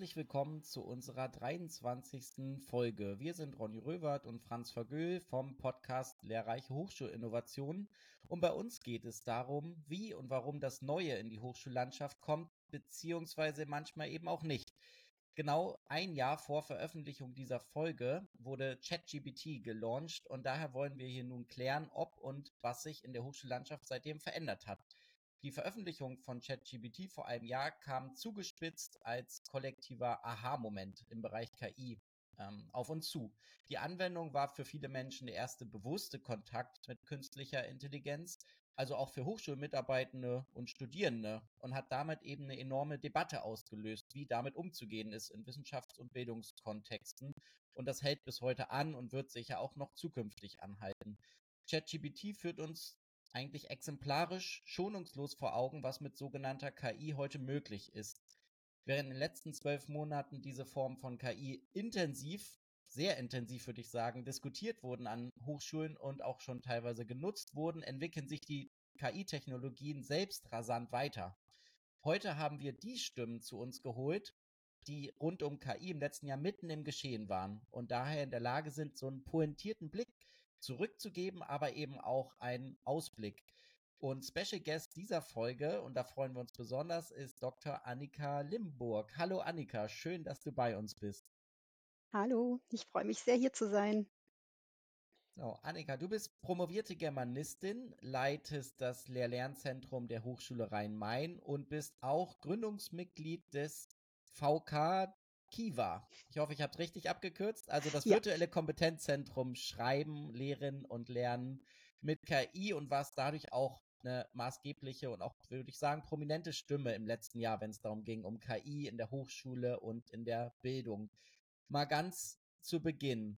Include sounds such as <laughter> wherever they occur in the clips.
herzlich willkommen zu unserer 23. Folge. Wir sind Ronny Röwert und Franz Vergöhl vom Podcast Lehrreiche Hochschulinnovationen. Und bei uns geht es darum, wie und warum das Neue in die Hochschullandschaft kommt, beziehungsweise manchmal eben auch nicht. Genau ein Jahr vor Veröffentlichung dieser Folge wurde ChatGPT gelauncht und daher wollen wir hier nun klären, ob und was sich in der Hochschullandschaft seitdem verändert hat. Die Veröffentlichung von ChatGPT vor einem Jahr kam zugespitzt als kollektiver Aha-Moment im Bereich KI ähm, auf uns zu. Die Anwendung war für viele Menschen der erste bewusste Kontakt mit künstlicher Intelligenz, also auch für Hochschulmitarbeitende und Studierende und hat damit eben eine enorme Debatte ausgelöst, wie damit umzugehen ist in Wissenschafts- und Bildungskontexten. Und das hält bis heute an und wird sicher auch noch zukünftig anhalten. ChatGPT führt uns eigentlich exemplarisch schonungslos vor Augen, was mit sogenannter KI heute möglich ist. Während in den letzten zwölf Monaten diese Form von KI intensiv, sehr intensiv würde ich sagen, diskutiert wurden an Hochschulen und auch schon teilweise genutzt wurden, entwickeln sich die KI-Technologien selbst rasant weiter. Heute haben wir die Stimmen zu uns geholt, die rund um KI im letzten Jahr mitten im Geschehen waren und daher in der Lage sind, so einen pointierten Blick zurückzugeben, aber eben auch einen Ausblick. Und Special Guest dieser Folge, und da freuen wir uns besonders, ist Dr. Annika Limburg. Hallo Annika, schön, dass du bei uns bist. Hallo, ich freue mich sehr, hier zu sein. So, Annika, du bist promovierte Germanistin, leitest das Lehr-Lernzentrum der Hochschule Rhein-Main und bist auch Gründungsmitglied des VK Kiva. Ich hoffe, ich habe es richtig abgekürzt. Also das ja. virtuelle Kompetenzzentrum Schreiben, Lehren und Lernen mit KI und was dadurch auch eine maßgebliche und auch, würde ich sagen, prominente Stimme im letzten Jahr, wenn es darum ging, um KI in der Hochschule und in der Bildung. Mal ganz zu Beginn.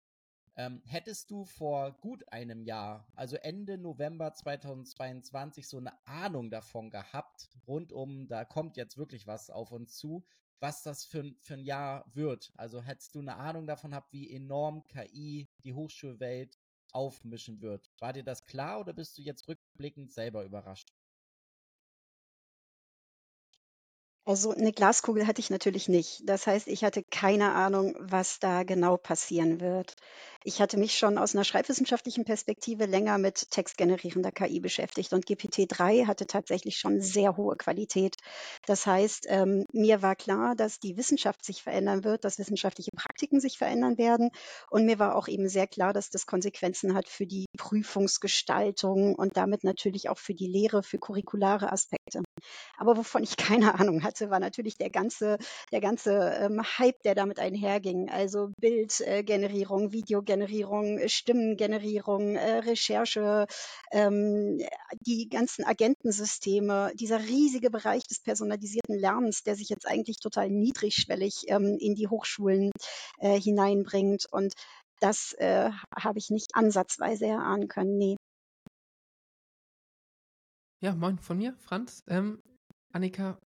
Ähm, hättest du vor gut einem Jahr, also Ende November 2022, so eine Ahnung davon gehabt, rund um, da kommt jetzt wirklich was auf uns zu, was das für, für ein Jahr wird. Also hättest du eine Ahnung davon gehabt, wie enorm KI die Hochschulwelt aufmischen wird. War dir das klar oder bist du jetzt rückblickend selber überrascht? Also eine Glaskugel hatte ich natürlich nicht. Das heißt, ich hatte keine Ahnung, was da genau passieren wird. Ich hatte mich schon aus einer schreibwissenschaftlichen Perspektive länger mit textgenerierender KI beschäftigt und GPT-3 hatte tatsächlich schon sehr hohe Qualität. Das heißt, ähm, mir war klar, dass die Wissenschaft sich verändern wird, dass wissenschaftliche Praktiken sich verändern werden und mir war auch eben sehr klar, dass das Konsequenzen hat für die Prüfungsgestaltung und damit natürlich auch für die Lehre, für curriculare Aspekte. Aber wovon ich <laughs> keine Ahnung hatte, war natürlich der ganze, der ganze ähm, Hype, der damit einherging. Also Bildgenerierung, Videogenerierung, Stimmengenerierung, äh, Recherche, ähm, die ganzen Agentensysteme, dieser riesige Bereich des personalisierten Lernens, der sich jetzt eigentlich total niedrigschwellig ähm, in die Hochschulen äh, hineinbringt. Und das äh, habe ich nicht ansatzweise erahnen können. Nee. Ja, moin von mir, Franz. Ähm, Annika,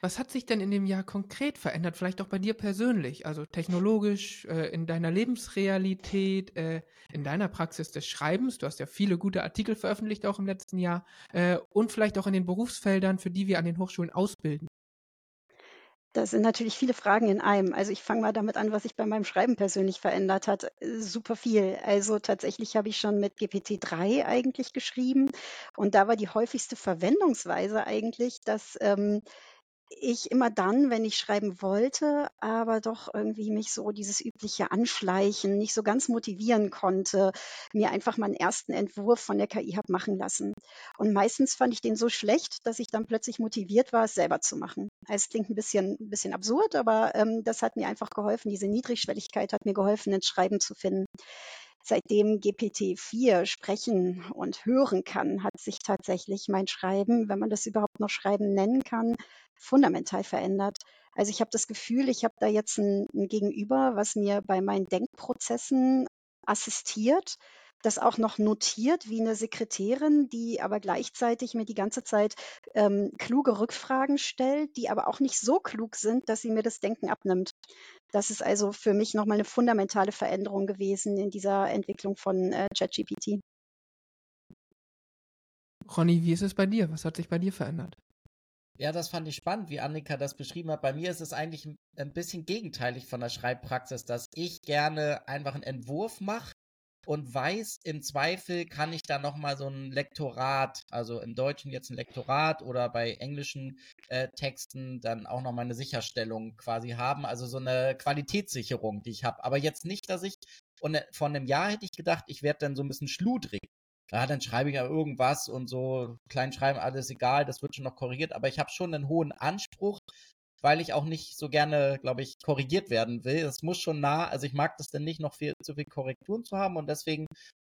was hat sich denn in dem Jahr konkret verändert? Vielleicht auch bei dir persönlich, also technologisch, äh, in deiner Lebensrealität, äh, in deiner Praxis des Schreibens. Du hast ja viele gute Artikel veröffentlicht auch im letzten Jahr äh, und vielleicht auch in den Berufsfeldern, für die wir an den Hochschulen ausbilden. Das sind natürlich viele Fragen in einem. Also ich fange mal damit an, was sich bei meinem Schreiben persönlich verändert hat. Super viel. Also tatsächlich habe ich schon mit GPT-3 eigentlich geschrieben und da war die häufigste Verwendungsweise eigentlich, dass ähm, ich immer dann, wenn ich schreiben wollte, aber doch irgendwie mich so dieses übliche Anschleichen nicht so ganz motivieren konnte, mir einfach mal einen ersten Entwurf von der KI habe machen lassen. Und meistens fand ich den so schlecht, dass ich dann plötzlich motiviert war, es selber zu machen. Es klingt ein bisschen, ein bisschen absurd, aber ähm, das hat mir einfach geholfen. Diese Niedrigschwelligkeit hat mir geholfen, ins Schreiben zu finden. Seitdem GPT-4 sprechen und hören kann, hat sich tatsächlich mein Schreiben, wenn man das überhaupt noch Schreiben nennen kann, fundamental verändert. Also ich habe das Gefühl, ich habe da jetzt ein, ein Gegenüber, was mir bei meinen Denkprozessen assistiert, das auch noch notiert wie eine Sekretärin, die aber gleichzeitig mir die ganze Zeit ähm, kluge Rückfragen stellt, die aber auch nicht so klug sind, dass sie mir das Denken abnimmt. Das ist also für mich nochmal eine fundamentale Veränderung gewesen in dieser Entwicklung von äh, Ronny, wie ist es bei dir? Was hat sich bei dir verändert? Ja, das fand ich spannend, wie Annika das beschrieben hat. Bei mir ist es eigentlich ein bisschen gegenteilig von der Schreibpraxis, dass ich gerne einfach einen Entwurf mache und weiß, im Zweifel kann ich da nochmal so ein Lektorat, also im Deutschen jetzt ein Lektorat oder bei englischen äh, Texten dann auch nochmal eine Sicherstellung quasi haben, also so eine Qualitätssicherung, die ich habe. Aber jetzt nicht, dass ich, und vor einem Jahr hätte ich gedacht, ich werde dann so ein bisschen schludrig ja, dann schreibe ich ja irgendwas und so klein schreiben, alles egal, das wird schon noch korrigiert, aber ich habe schon einen hohen Anspruch, weil ich auch nicht so gerne, glaube ich, korrigiert werden will. Es muss schon nah, also ich mag das dann nicht noch viel, zu viel Korrekturen zu haben und deswegen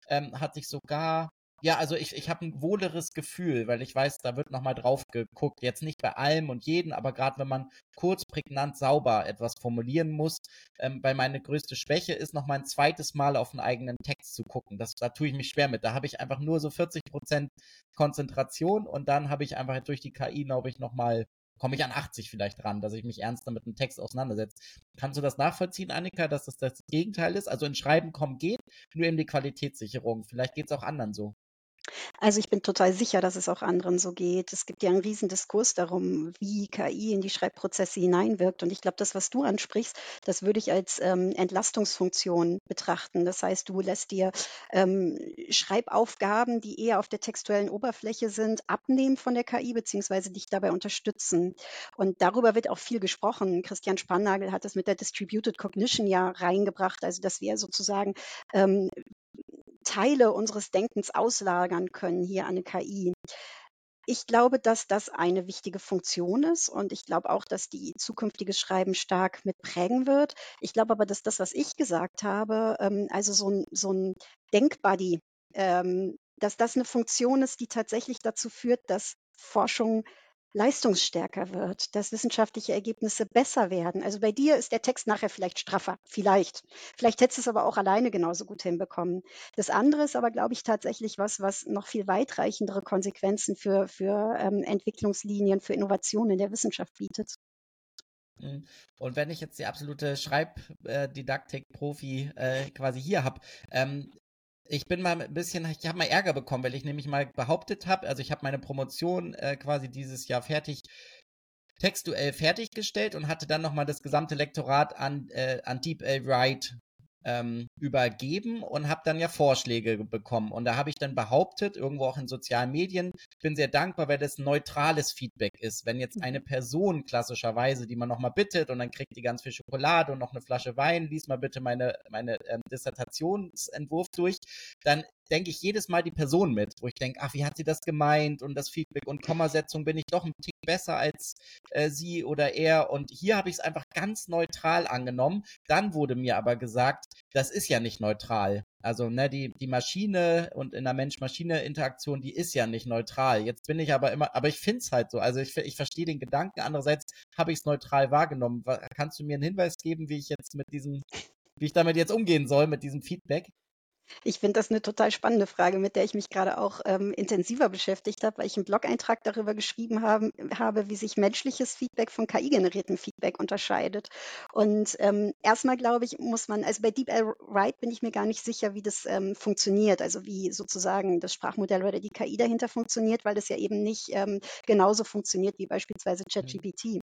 ähm, hatte ich sogar ja, also ich, ich habe ein wohleres Gefühl, weil ich weiß, da wird nochmal drauf geguckt. Jetzt nicht bei allem und jedem, aber gerade wenn man kurz, prägnant, sauber etwas formulieren muss, ähm, weil meine größte Schwäche ist, noch mal ein zweites Mal auf einen eigenen Text zu gucken. Das, da tue ich mich schwer mit. Da habe ich einfach nur so 40 Prozent Konzentration und dann habe ich einfach durch die KI, glaube ich, nochmal komme ich an 80 vielleicht ran, dass ich mich ernster mit einem Text auseinandersetze. Kannst du das nachvollziehen, Annika, dass das das Gegenteil ist? Also in Schreiben kommen geht, nur eben die Qualitätssicherung. Vielleicht geht es auch anderen so. Also ich bin total sicher, dass es auch anderen so geht. Es gibt ja einen riesen Diskurs darum, wie KI in die Schreibprozesse hineinwirkt. Und ich glaube, das, was du ansprichst, das würde ich als ähm, Entlastungsfunktion betrachten. Das heißt, du lässt dir ähm, Schreibaufgaben, die eher auf der textuellen Oberfläche sind, abnehmen von der KI, beziehungsweise dich dabei unterstützen. Und darüber wird auch viel gesprochen. Christian Spannagel hat das mit der Distributed Cognition ja reingebracht, also dass wir sozusagen ähm, Teile unseres Denkens auslagern können hier an eine KI. Ich glaube, dass das eine wichtige Funktion ist und ich glaube auch, dass die zukünftiges Schreiben stark mit prägen wird. Ich glaube aber, dass das, was ich gesagt habe, ähm, also so ein, so ein Denkbuddy, ähm, dass das eine Funktion ist, die tatsächlich dazu führt, dass Forschung leistungsstärker wird, dass wissenschaftliche Ergebnisse besser werden. Also bei dir ist der Text nachher vielleicht straffer, vielleicht. Vielleicht hättest du es aber auch alleine genauso gut hinbekommen. Das andere ist aber, glaube ich, tatsächlich was, was noch viel weitreichendere Konsequenzen für, für ähm, Entwicklungslinien, für Innovationen in der Wissenschaft bietet. Mhm. Und wenn ich jetzt die absolute Schreibdidaktik-Profi äh, quasi hier habe, ähm, ich bin mal ein bisschen, ich habe mal Ärger bekommen, weil ich nämlich mal behauptet habe, also ich habe meine Promotion äh, quasi dieses Jahr fertig textuell fertiggestellt und hatte dann nochmal das gesamte Lektorat an, äh, an Deep L. Wright ähm, übergeben und habe dann ja Vorschläge bekommen. Und da habe ich dann behauptet, irgendwo auch in sozialen Medien, ich bin sehr dankbar, weil das neutrales Feedback ist. Wenn jetzt eine mhm. Person klassischerweise, die man nochmal bittet und dann kriegt die ganz viel Schokolade und noch eine Flasche Wein, lies mal bitte meine, meine ähm, Dissertationsentwurf durch, dann denke ich jedes Mal die Person mit, wo ich denke, ach, wie hat sie das gemeint und das Feedback und Kommasetzung bin ich doch ein Tick besser als äh, sie oder er und hier habe ich es einfach ganz neutral angenommen. Dann wurde mir aber gesagt, das ist ja nicht neutral. Also, ne, die, die Maschine und in der Mensch-Maschine-Interaktion, die ist ja nicht neutral. Jetzt bin ich aber immer, aber ich finde es halt so. Also ich, ich verstehe den Gedanken, andererseits habe ich es neutral wahrgenommen. Kannst du mir einen Hinweis geben, wie ich jetzt mit diesem, wie ich damit jetzt umgehen soll, mit diesem Feedback? Ich finde das eine total spannende Frage, mit der ich mich gerade auch ähm, intensiver beschäftigt habe, weil ich einen Blog-Eintrag darüber geschrieben haben, habe, wie sich menschliches Feedback von KI-generiertem Feedback unterscheidet. Und ähm, erstmal glaube ich, muss man, also bei DeepL Write bin ich mir gar nicht sicher, wie das ähm, funktioniert, also wie sozusagen das Sprachmodell oder die KI dahinter funktioniert, weil das ja eben nicht ähm, genauso funktioniert wie beispielsweise mhm. ChatGPT.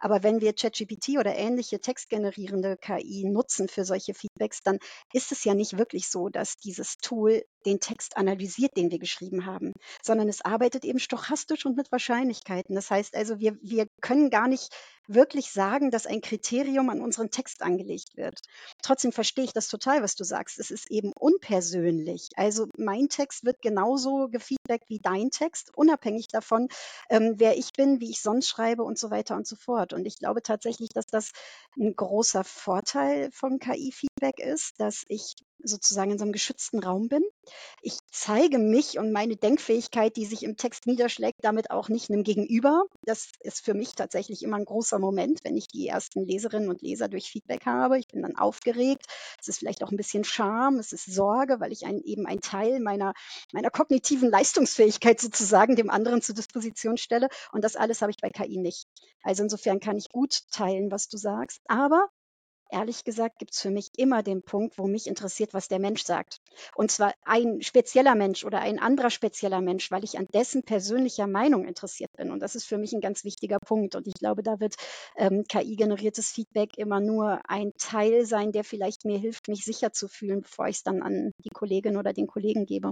Aber wenn wir ChatGPT oder ähnliche textgenerierende KI nutzen für solche Feedbacks, dann ist es ja nicht wirklich so, dass dass dieses Tool den Text analysiert, den wir geschrieben haben, sondern es arbeitet eben stochastisch und mit Wahrscheinlichkeiten. Das heißt also, wir, wir können gar nicht wirklich sagen, dass ein Kriterium an unseren Text angelegt wird. Trotzdem verstehe ich das total, was du sagst. Es ist eben unpersönlich. Also mein Text wird genauso gefeedbackt wie dein Text, unabhängig davon, ähm, wer ich bin, wie ich sonst schreibe und so weiter und so fort. Und ich glaube tatsächlich, dass das ein großer Vorteil von KI-Feedback ist, dass ich sozusagen in so einem geschützten Raum bin. Ich zeige mich und meine Denkfähigkeit, die sich im Text niederschlägt, damit auch nicht einem Gegenüber. Das ist für mich tatsächlich immer ein großer Moment, wenn ich die ersten Leserinnen und Leser durch Feedback habe. Ich bin dann aufgeregt. Es ist vielleicht auch ein bisschen Scham, es ist Sorge, weil ich ein, eben einen Teil meiner, meiner kognitiven Leistungsfähigkeit sozusagen dem anderen zur Disposition stelle. Und das alles habe ich bei KI nicht. Also insofern kann ich gut teilen, was du sagst. Aber ehrlich gesagt gibt es für mich immer den Punkt, wo mich interessiert, was der Mensch sagt. Und zwar ein spezieller Mensch oder ein anderer spezieller Mensch, weil ich an dessen persönlicher Meinung interessiert bin. Und das ist für mich ein ganz wichtiger Punkt. Und ich glaube, da wird ähm, KI-generiertes Feedback immer nur ein Teil sein, der vielleicht mir hilft, mich sicher zu fühlen, bevor ich es dann an die Kollegin oder den Kollegen gebe.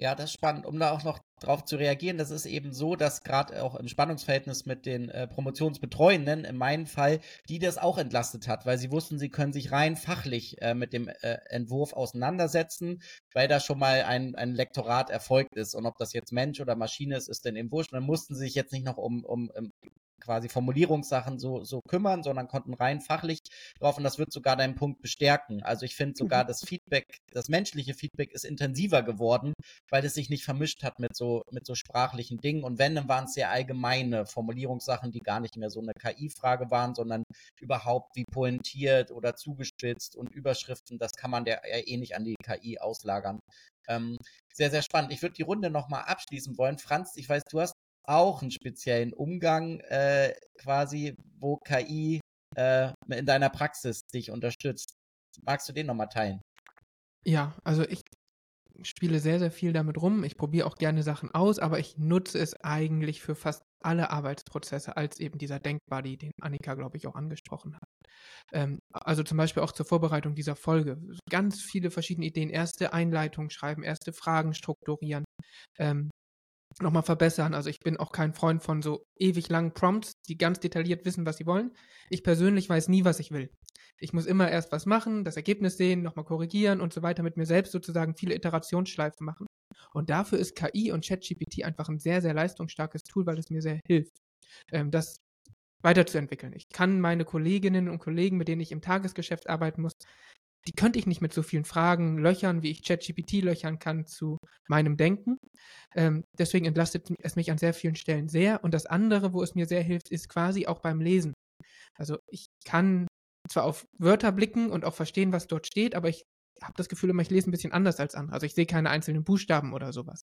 Ja, das ist spannend. Um da auch noch drauf zu reagieren, das ist eben so, dass gerade auch im Spannungsverhältnis mit den äh, Promotionsbetreuenden, in meinem Fall, die das auch entlastet hat, weil sie wussten, sie können sich rein fachlich äh, mit dem äh, Entwurf auseinandersetzen, weil da schon mal ein, ein Lektorat erfolgt ist. Und ob das jetzt Mensch oder Maschine ist, ist denn eben wurscht. dann mussten sie sich jetzt nicht noch um, um, um quasi Formulierungssachen so, so kümmern, sondern konnten rein fachlich drauf und das wird sogar deinen Punkt bestärken. Also ich finde sogar mhm. das Feedback, das menschliche Feedback ist intensiver geworden, weil es sich nicht vermischt hat mit so, mit so sprachlichen Dingen und wenn, dann waren es sehr allgemeine Formulierungssachen, die gar nicht mehr so eine KI-Frage waren, sondern überhaupt wie pointiert oder zugespitzt und Überschriften, das kann man der eh nicht an die KI auslagern. Ähm, sehr, sehr spannend. Ich würde die Runde nochmal abschließen wollen. Franz, ich weiß, du hast auch einen speziellen Umgang äh, quasi, wo KI äh, in deiner Praxis dich unterstützt. Magst du den nochmal teilen? Ja, also ich spiele sehr, sehr viel damit rum. Ich probiere auch gerne Sachen aus, aber ich nutze es eigentlich für fast alle Arbeitsprozesse als eben dieser Denkbuddy, den Annika, glaube ich, auch angesprochen hat. Ähm, also zum Beispiel auch zur Vorbereitung dieser Folge. Ganz viele verschiedene Ideen. Erste Einleitung schreiben, erste Fragen strukturieren. Ähm, nochmal verbessern. Also ich bin auch kein Freund von so ewig langen Prompts, die ganz detailliert wissen, was sie wollen. Ich persönlich weiß nie, was ich will. Ich muss immer erst was machen, das Ergebnis sehen, nochmal korrigieren und so weiter, mit mir selbst sozusagen viele Iterationsschleifen machen. Und dafür ist KI und ChatGPT einfach ein sehr, sehr leistungsstarkes Tool, weil es mir sehr hilft, ähm, das weiterzuentwickeln. Ich kann meine Kolleginnen und Kollegen, mit denen ich im Tagesgeschäft arbeiten muss, die könnte ich nicht mit so vielen Fragen löchern, wie ich ChatGPT löchern kann zu meinem Denken. Ähm, deswegen entlastet es mich an sehr vielen Stellen sehr. Und das andere, wo es mir sehr hilft, ist quasi auch beim Lesen. Also ich kann zwar auf Wörter blicken und auch verstehen, was dort steht, aber ich habe das Gefühl, immer ich lese ein bisschen anders als andere. Also ich sehe keine einzelnen Buchstaben oder sowas.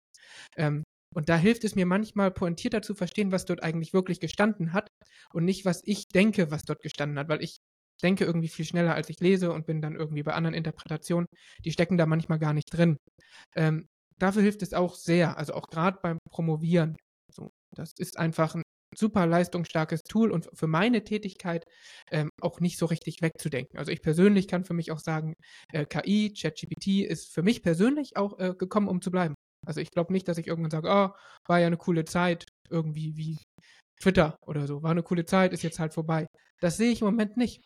Ähm, und da hilft es mir manchmal pointierter zu verstehen, was dort eigentlich wirklich gestanden hat und nicht, was ich denke, was dort gestanden hat, weil ich denke irgendwie viel schneller, als ich lese und bin dann irgendwie bei anderen Interpretationen, die stecken da manchmal gar nicht drin. Ähm, dafür hilft es auch sehr, also auch gerade beim Promovieren. So, das ist einfach ein super leistungsstarkes Tool und für meine Tätigkeit ähm, auch nicht so richtig wegzudenken. Also ich persönlich kann für mich auch sagen, äh, KI, ChatGPT ist für mich persönlich auch äh, gekommen, um zu bleiben. Also ich glaube nicht, dass ich irgendwann sage, oh, war ja eine coole Zeit, irgendwie wie Twitter oder so, war eine coole Zeit, ist jetzt halt vorbei. Das sehe ich im Moment nicht.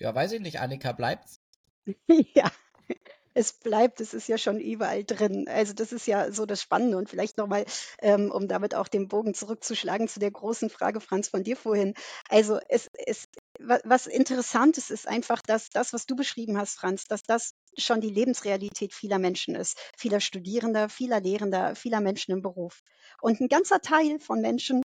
Ja, weiß ich nicht, Annika, bleibt's? <laughs> ja, es bleibt, es ist ja schon überall drin. Also das ist ja so das Spannende und vielleicht nochmal, ähm, um damit auch den Bogen zurückzuschlagen zu der großen Frage, Franz, von dir vorhin. Also es, es, was interessant ist, ist einfach, dass das, was du beschrieben hast, Franz, dass das schon die Lebensrealität vieler Menschen ist, vieler Studierender, vieler Lehrender, vieler Menschen im Beruf. Und ein ganzer Teil von Menschen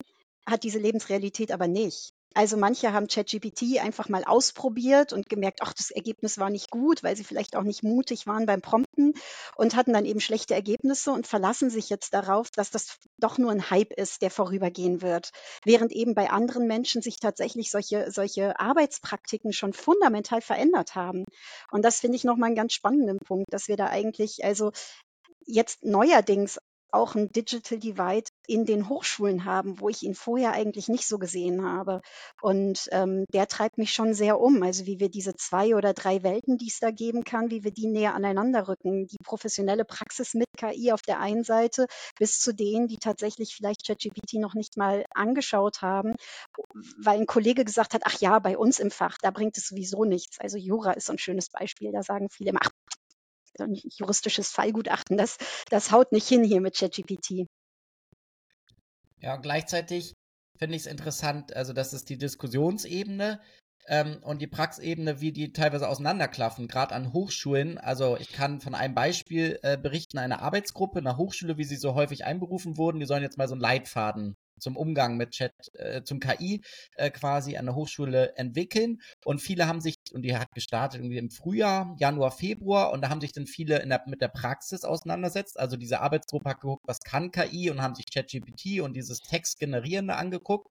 hat diese Lebensrealität aber nicht. Also manche haben ChatGPT einfach mal ausprobiert und gemerkt, ach, das Ergebnis war nicht gut, weil sie vielleicht auch nicht mutig waren beim Prompten und hatten dann eben schlechte Ergebnisse und verlassen sich jetzt darauf, dass das doch nur ein Hype ist, der vorübergehen wird. Während eben bei anderen Menschen sich tatsächlich solche, solche Arbeitspraktiken schon fundamental verändert haben. Und das finde ich nochmal einen ganz spannenden Punkt, dass wir da eigentlich also jetzt neuerdings auch ein Digital Divide in den Hochschulen haben, wo ich ihn vorher eigentlich nicht so gesehen habe. Und ähm, der treibt mich schon sehr um. Also wie wir diese zwei oder drei Welten, die es da geben kann, wie wir die näher aneinander rücken. Die professionelle Praxis mit KI auf der einen Seite bis zu denen, die tatsächlich vielleicht ChatGPT noch nicht mal angeschaut haben, weil ein Kollege gesagt hat, ach ja, bei uns im Fach, da bringt es sowieso nichts. Also Jura ist so ein schönes Beispiel. Da sagen viele, ach, ein juristisches Fallgutachten, das, das haut nicht hin hier mit ChatGPT. Ja, gleichzeitig finde ich es interessant, also das ist die Diskussionsebene ähm, und die Praxebene, wie die teilweise auseinanderklaffen, gerade an Hochschulen. Also ich kann von einem Beispiel äh, berichten, eine Arbeitsgruppe einer Hochschule, wie sie so häufig einberufen wurden, die sollen jetzt mal so einen Leitfaden zum Umgang mit Chat, äh, zum KI äh, quasi an der Hochschule entwickeln. Und viele haben sich und die hat gestartet irgendwie im Frühjahr, Januar, Februar und da haben sich dann viele der, mit der Praxis auseinandersetzt. Also diese Arbeitsgruppe hat geguckt, was kann KI und haben sich ChatGPT und dieses Textgenerierende angeguckt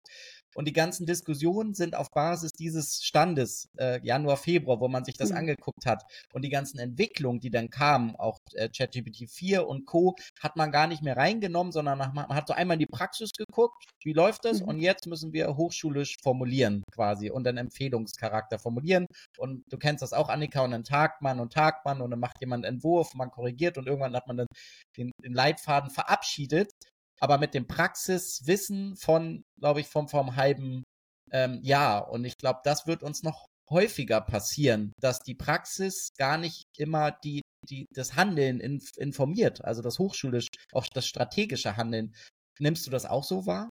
und die ganzen Diskussionen sind auf Basis dieses Standes, äh, Januar, Februar, wo man sich das mhm. angeguckt hat. Und die ganzen Entwicklungen, die dann kamen, auch äh, ChatGPT 4 und Co., hat man gar nicht mehr reingenommen, sondern man hat so einmal in die Praxis geguckt, wie läuft das? Mhm. Und jetzt müssen wir hochschulisch formulieren quasi und einen Empfehlungscharakter formulieren. Und du kennst das auch, Annika, und dann tagt man und tagt man und dann macht jemand einen Entwurf, man korrigiert und irgendwann hat man dann den, den Leitfaden verabschiedet aber mit dem Praxiswissen von, glaube ich, vom, vom halben ähm, Jahr. Und ich glaube, das wird uns noch häufiger passieren, dass die Praxis gar nicht immer die, die, das Handeln in, informiert, also das hochschulisch, auch das strategische Handeln. Nimmst du das auch so wahr?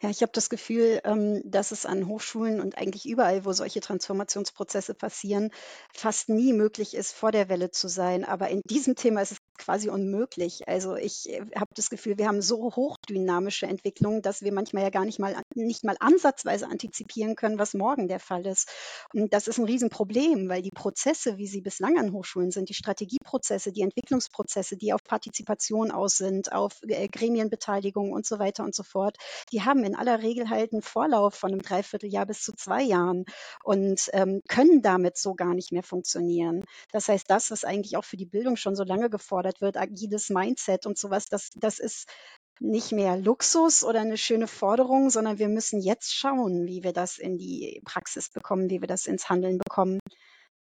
Ja, ich habe das Gefühl, ähm, dass es an Hochschulen und eigentlich überall, wo solche Transformationsprozesse passieren, fast nie möglich ist, vor der Welle zu sein. Aber in diesem Thema ist es quasi unmöglich. Also ich äh, habe das Gefühl, wir haben so hochdynamische Entwicklungen, dass wir manchmal ja gar nicht mal nicht mal ansatzweise antizipieren können, was morgen der Fall ist. Und das ist ein Riesenproblem, weil die Prozesse, wie sie bislang an Hochschulen sind, die Strategieprozesse, die Entwicklungsprozesse, die auf Partizipation aus sind, auf äh, Gremienbeteiligung und so weiter und so fort, die haben in aller Regel halt einen Vorlauf von einem Dreivierteljahr bis zu zwei Jahren und ähm, können damit so gar nicht mehr funktionieren. Das heißt, das, was eigentlich auch für die Bildung schon so lange gefordert wird, agiles Mindset und sowas, das, das ist nicht mehr Luxus oder eine schöne Forderung, sondern wir müssen jetzt schauen, wie wir das in die Praxis bekommen, wie wir das ins Handeln bekommen.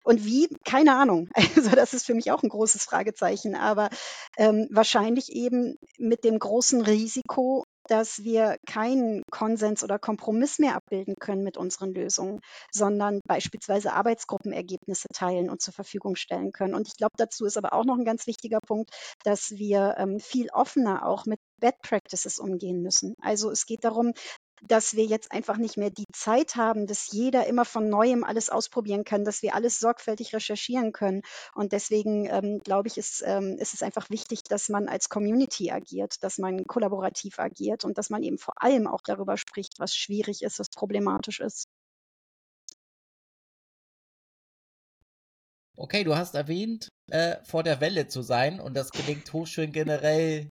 Und wie? Keine Ahnung. <laughs> Also das ist für mich auch ein großes Fragezeichen. Aber ähm, wahrscheinlich eben mit dem großen Risiko, dass wir keinen Konsens oder Kompromiss mehr abbilden können mit unseren Lösungen, sondern beispielsweise Arbeitsgruppenergebnisse teilen und zur Verfügung stellen können. Und ich glaube, dazu ist aber auch noch ein ganz wichtiger Punkt, dass wir ähm, viel offener auch mit Bad Practices umgehen müssen. Also es geht darum, dass wir jetzt einfach nicht mehr die Zeit haben, dass jeder immer von neuem alles ausprobieren kann, dass wir alles sorgfältig recherchieren können. Und deswegen ähm, glaube ich, ist, ähm, ist es einfach wichtig, dass man als Community agiert, dass man kollaborativ agiert und dass man eben vor allem auch darüber spricht, was schwierig ist, was problematisch ist. Okay, du hast erwähnt, äh, vor der Welle zu sein und das gelingt Hochschulen generell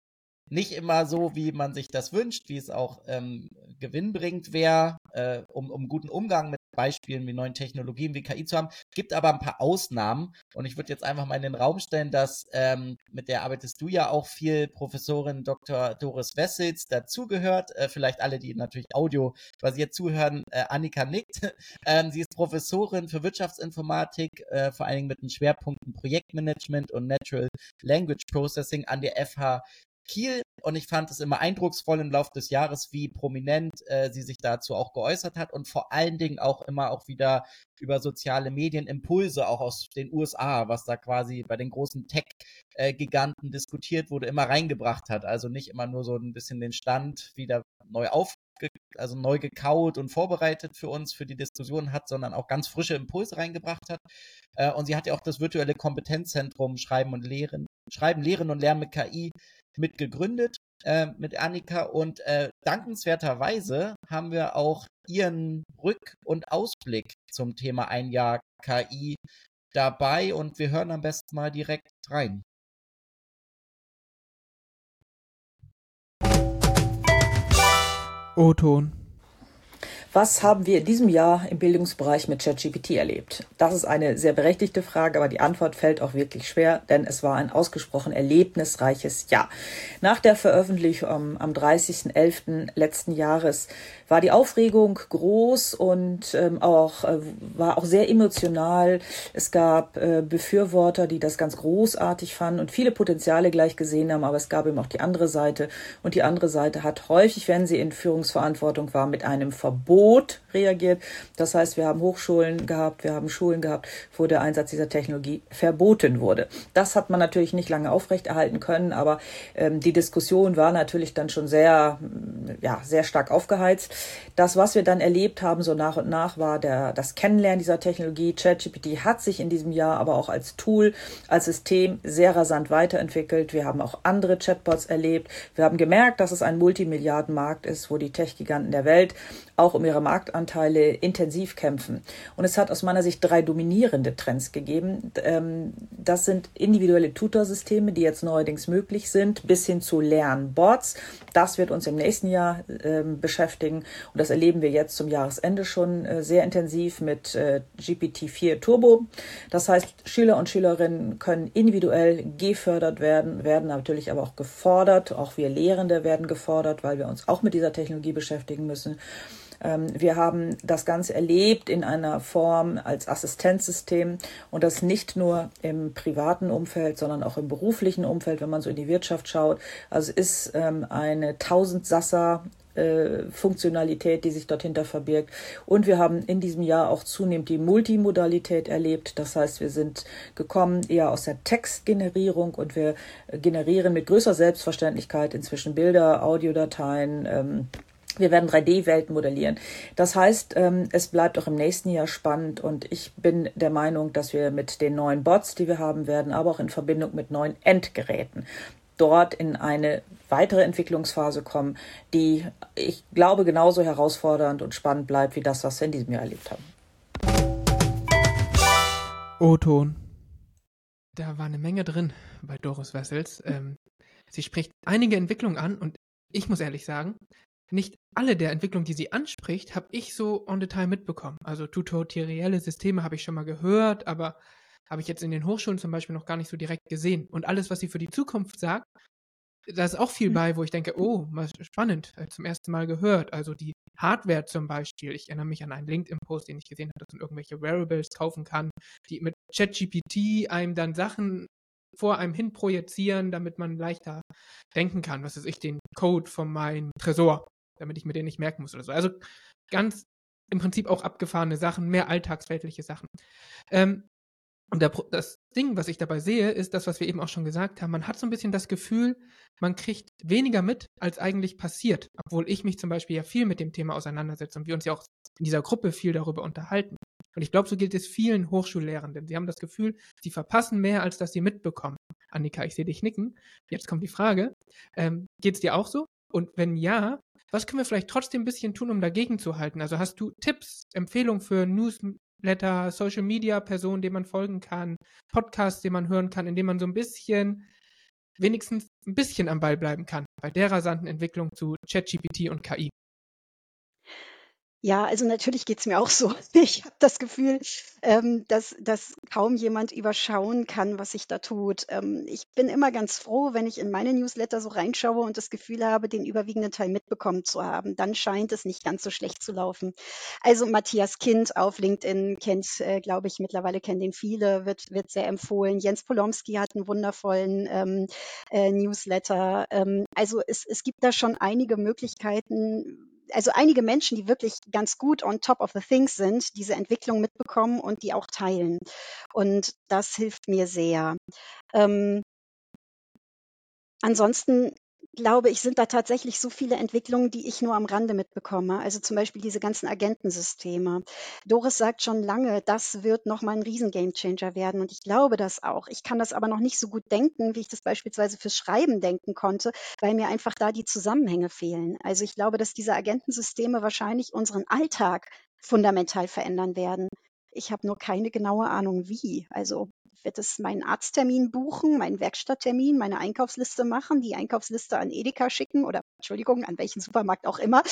nicht immer so, wie man sich das wünscht, wie es auch ähm, gewinnbringend wäre, äh, um, um guten Umgang mit Beispielen wie neuen Technologien wie KI zu haben. Gibt aber ein paar Ausnahmen und ich würde jetzt einfach mal in den Raum stellen, dass ähm, mit der arbeitest du ja auch viel Professorin Dr. Doris Wessels dazugehört. Äh, vielleicht alle, die natürlich Audio basiert zuhören, äh, Annika nickt. <laughs> ähm, sie ist Professorin für Wirtschaftsinformatik, äh, vor allen Dingen mit den Schwerpunkten Projektmanagement und Natural Language Processing an der FH Kiel und ich fand es immer eindrucksvoll im Laufe des Jahres, wie prominent äh, sie sich dazu auch geäußert hat und vor allen Dingen auch immer auch wieder über soziale Medien Impulse auch aus den USA, was da quasi bei den großen Tech-Giganten diskutiert wurde, immer reingebracht hat. Also nicht immer nur so ein bisschen den Stand wieder neu auf also neu gekaut und vorbereitet für uns, für die Diskussion hat, sondern auch ganz frische Impulse reingebracht hat. Äh, und sie hat ja auch das virtuelle Kompetenzzentrum Schreiben und Lehren, Schreiben, Lehren und Lernen mit KI mit gegründet äh, mit Annika und äh, dankenswerterweise haben wir auch ihren Rück- und Ausblick zum Thema ein Jahr KI dabei und wir hören am besten mal direkt rein. O-Ton. Was haben wir in diesem Jahr im Bildungsbereich mit ChatGPT erlebt? Das ist eine sehr berechtigte Frage, aber die Antwort fällt auch wirklich schwer, denn es war ein ausgesprochen erlebnisreiches Jahr. Nach der Veröffentlichung am 30.11. letzten Jahres war die Aufregung groß und ähm, auch äh, war auch sehr emotional. Es gab äh, Befürworter, die das ganz großartig fanden und viele Potenziale gleich gesehen haben, aber es gab eben auch die andere Seite und die andere Seite hat häufig, wenn sie in Führungsverantwortung war, mit einem Verbot reagiert. Das heißt, wir haben Hochschulen gehabt, wir haben Schulen gehabt, wo der Einsatz dieser Technologie verboten wurde. Das hat man natürlich nicht lange aufrechterhalten können, aber ähm, die Diskussion war natürlich dann schon sehr, ja, sehr stark aufgeheizt. Das, was wir dann erlebt haben, so nach und nach, war der, das Kennenlernen dieser Technologie. ChatGPT hat sich in diesem Jahr aber auch als Tool, als System sehr rasant weiterentwickelt. Wir haben auch andere Chatbots erlebt. Wir haben gemerkt, dass es ein Multimilliardenmarkt ist, wo die Tech-Giganten der Welt auch um ihre Marktanteile intensiv kämpfen. Und es hat aus meiner Sicht drei dominierende Trends gegeben. Ähm, das sind individuelle Tutorsysteme, die jetzt neuerdings möglich sind, bis hin zu Lernboards. Das wird uns im nächsten Jahr ähm, beschäftigen. Und das erleben wir jetzt zum Jahresende schon äh, sehr intensiv mit äh, GPT-4 Turbo. Das heißt, Schüler und Schülerinnen können individuell gefördert werden, werden natürlich aber auch gefordert. Auch wir Lehrende werden gefordert, weil wir uns auch mit dieser Technologie beschäftigen müssen. Ähm, wir haben das Ganze erlebt in einer Form als Assistenzsystem und das nicht nur im privaten Umfeld, sondern auch im beruflichen Umfeld, wenn man so in die Wirtschaft schaut. Also es ist ähm, eine 1000 Sassa äh, Funktionalität, die sich dort hinter verbirgt. Und wir haben in diesem Jahr auch zunehmend die Multimodalität erlebt. Das heißt, wir sind gekommen eher aus der Textgenerierung und wir generieren mit größerer Selbstverständlichkeit inzwischen Bilder, Audiodateien, ähm, wir werden 3D-Welten modellieren. Das heißt, ähm, es bleibt auch im nächsten Jahr spannend und ich bin der Meinung, dass wir mit den neuen Bots, die wir haben werden, aber auch in Verbindung mit neuen Endgeräten dort in eine weitere Entwicklungsphase kommen, die ich glaube genauso herausfordernd und spannend bleibt wie das, was wir in diesem Jahr erlebt haben. O-Ton. Da war eine Menge drin bei Doris Wessels. Ähm, sie spricht einige Entwicklungen an und ich muss ehrlich sagen, nicht alle der Entwicklungen, die sie anspricht, habe ich so on Detail mitbekommen. Also tutorielle Systeme habe ich schon mal gehört, aber habe ich jetzt in den Hochschulen zum Beispiel noch gar nicht so direkt gesehen. Und alles, was sie für die Zukunft sagt, da ist auch viel mhm. bei, wo ich denke, oh, spannend, äh, zum ersten Mal gehört. Also die Hardware zum Beispiel. Ich erinnere mich an einen LinkedIn-Post, den ich gesehen habe, dass man irgendwelche Wearables kaufen kann, die mit ChatGPT einem dann Sachen vor einem hin projizieren, damit man leichter denken kann. Was ist ich, den Code von meinem Tresor damit ich mir den nicht merken muss oder so. Also ganz im Prinzip auch abgefahrene Sachen, mehr alltagsweltliche Sachen. Ähm, und der, das Ding, was ich dabei sehe, ist das, was wir eben auch schon gesagt haben. Man hat so ein bisschen das Gefühl, man kriegt weniger mit, als eigentlich passiert. Obwohl ich mich zum Beispiel ja viel mit dem Thema auseinandersetze und wir uns ja auch in dieser Gruppe viel darüber unterhalten. Und ich glaube, so gilt es vielen Hochschullehrenden. Sie haben das Gefühl, sie verpassen mehr, als dass sie mitbekommen. Annika, ich sehe dich nicken. Jetzt kommt die Frage. Ähm, Geht es dir auch so? Und wenn ja, was können wir vielleicht trotzdem ein bisschen tun, um dagegen zu halten? Also hast du Tipps, Empfehlungen für Newsletter, Social Media Personen, denen man folgen kann, Podcasts, den man hören kann, indem man so ein bisschen, wenigstens ein bisschen am Ball bleiben kann bei der rasanten Entwicklung zu ChatGPT und KI? Ja, also natürlich geht's mir auch so. <laughs> Ich habe das Gefühl, ähm, dass, dass kaum jemand überschauen kann, was sich da tut. Ähm, ich bin immer ganz froh, wenn ich in meine Newsletter so reinschaue und das Gefühl habe, den überwiegenden Teil mitbekommen zu haben. Dann scheint es nicht ganz so schlecht zu laufen. Also Matthias Kind auf LinkedIn kennt, äh, glaube ich, mittlerweile kennen den viele, wird, wird sehr empfohlen. Jens Polomski hat einen wundervollen ähm, äh, Newsletter. Ähm, also es, es gibt da schon einige Möglichkeiten, also einige Menschen, die wirklich ganz gut on top of the things sind, diese Entwicklung mitbekommen und die auch teilen. Und das hilft mir sehr. Ähm, ansonsten glaube ich, sind da tatsächlich so viele Entwicklungen, die ich nur am Rande mitbekomme. Also zum Beispiel diese ganzen Agentensysteme. Doris sagt schon lange, das wird nochmal ein riesen Gamechanger werden. Und ich glaube das auch. Ich kann das aber noch nicht so gut denken, wie ich das beispielsweise fürs Schreiben denken konnte, weil mir einfach da die Zusammenhänge fehlen. Also ich glaube, dass diese Agentensysteme wahrscheinlich unseren Alltag fundamental verändern werden. Ich habe nur keine genaue Ahnung, wie. Also wird es meinen Arzttermin buchen, meinen Werkstatttermin, meine Einkaufsliste machen, die Einkaufsliste an Edeka schicken oder Entschuldigung, an welchen Supermarkt auch immer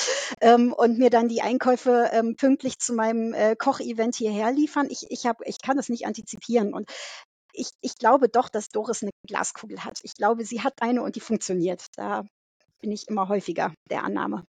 ähm, und mir dann die Einkäufe ähm, pünktlich zu meinem äh, Kochevent hierher liefern. Ich, ich, hab, ich kann das nicht antizipieren und ich, ich glaube doch, dass Doris eine Glaskugel hat. Ich glaube, sie hat eine und die funktioniert. Da bin ich immer häufiger der Annahme.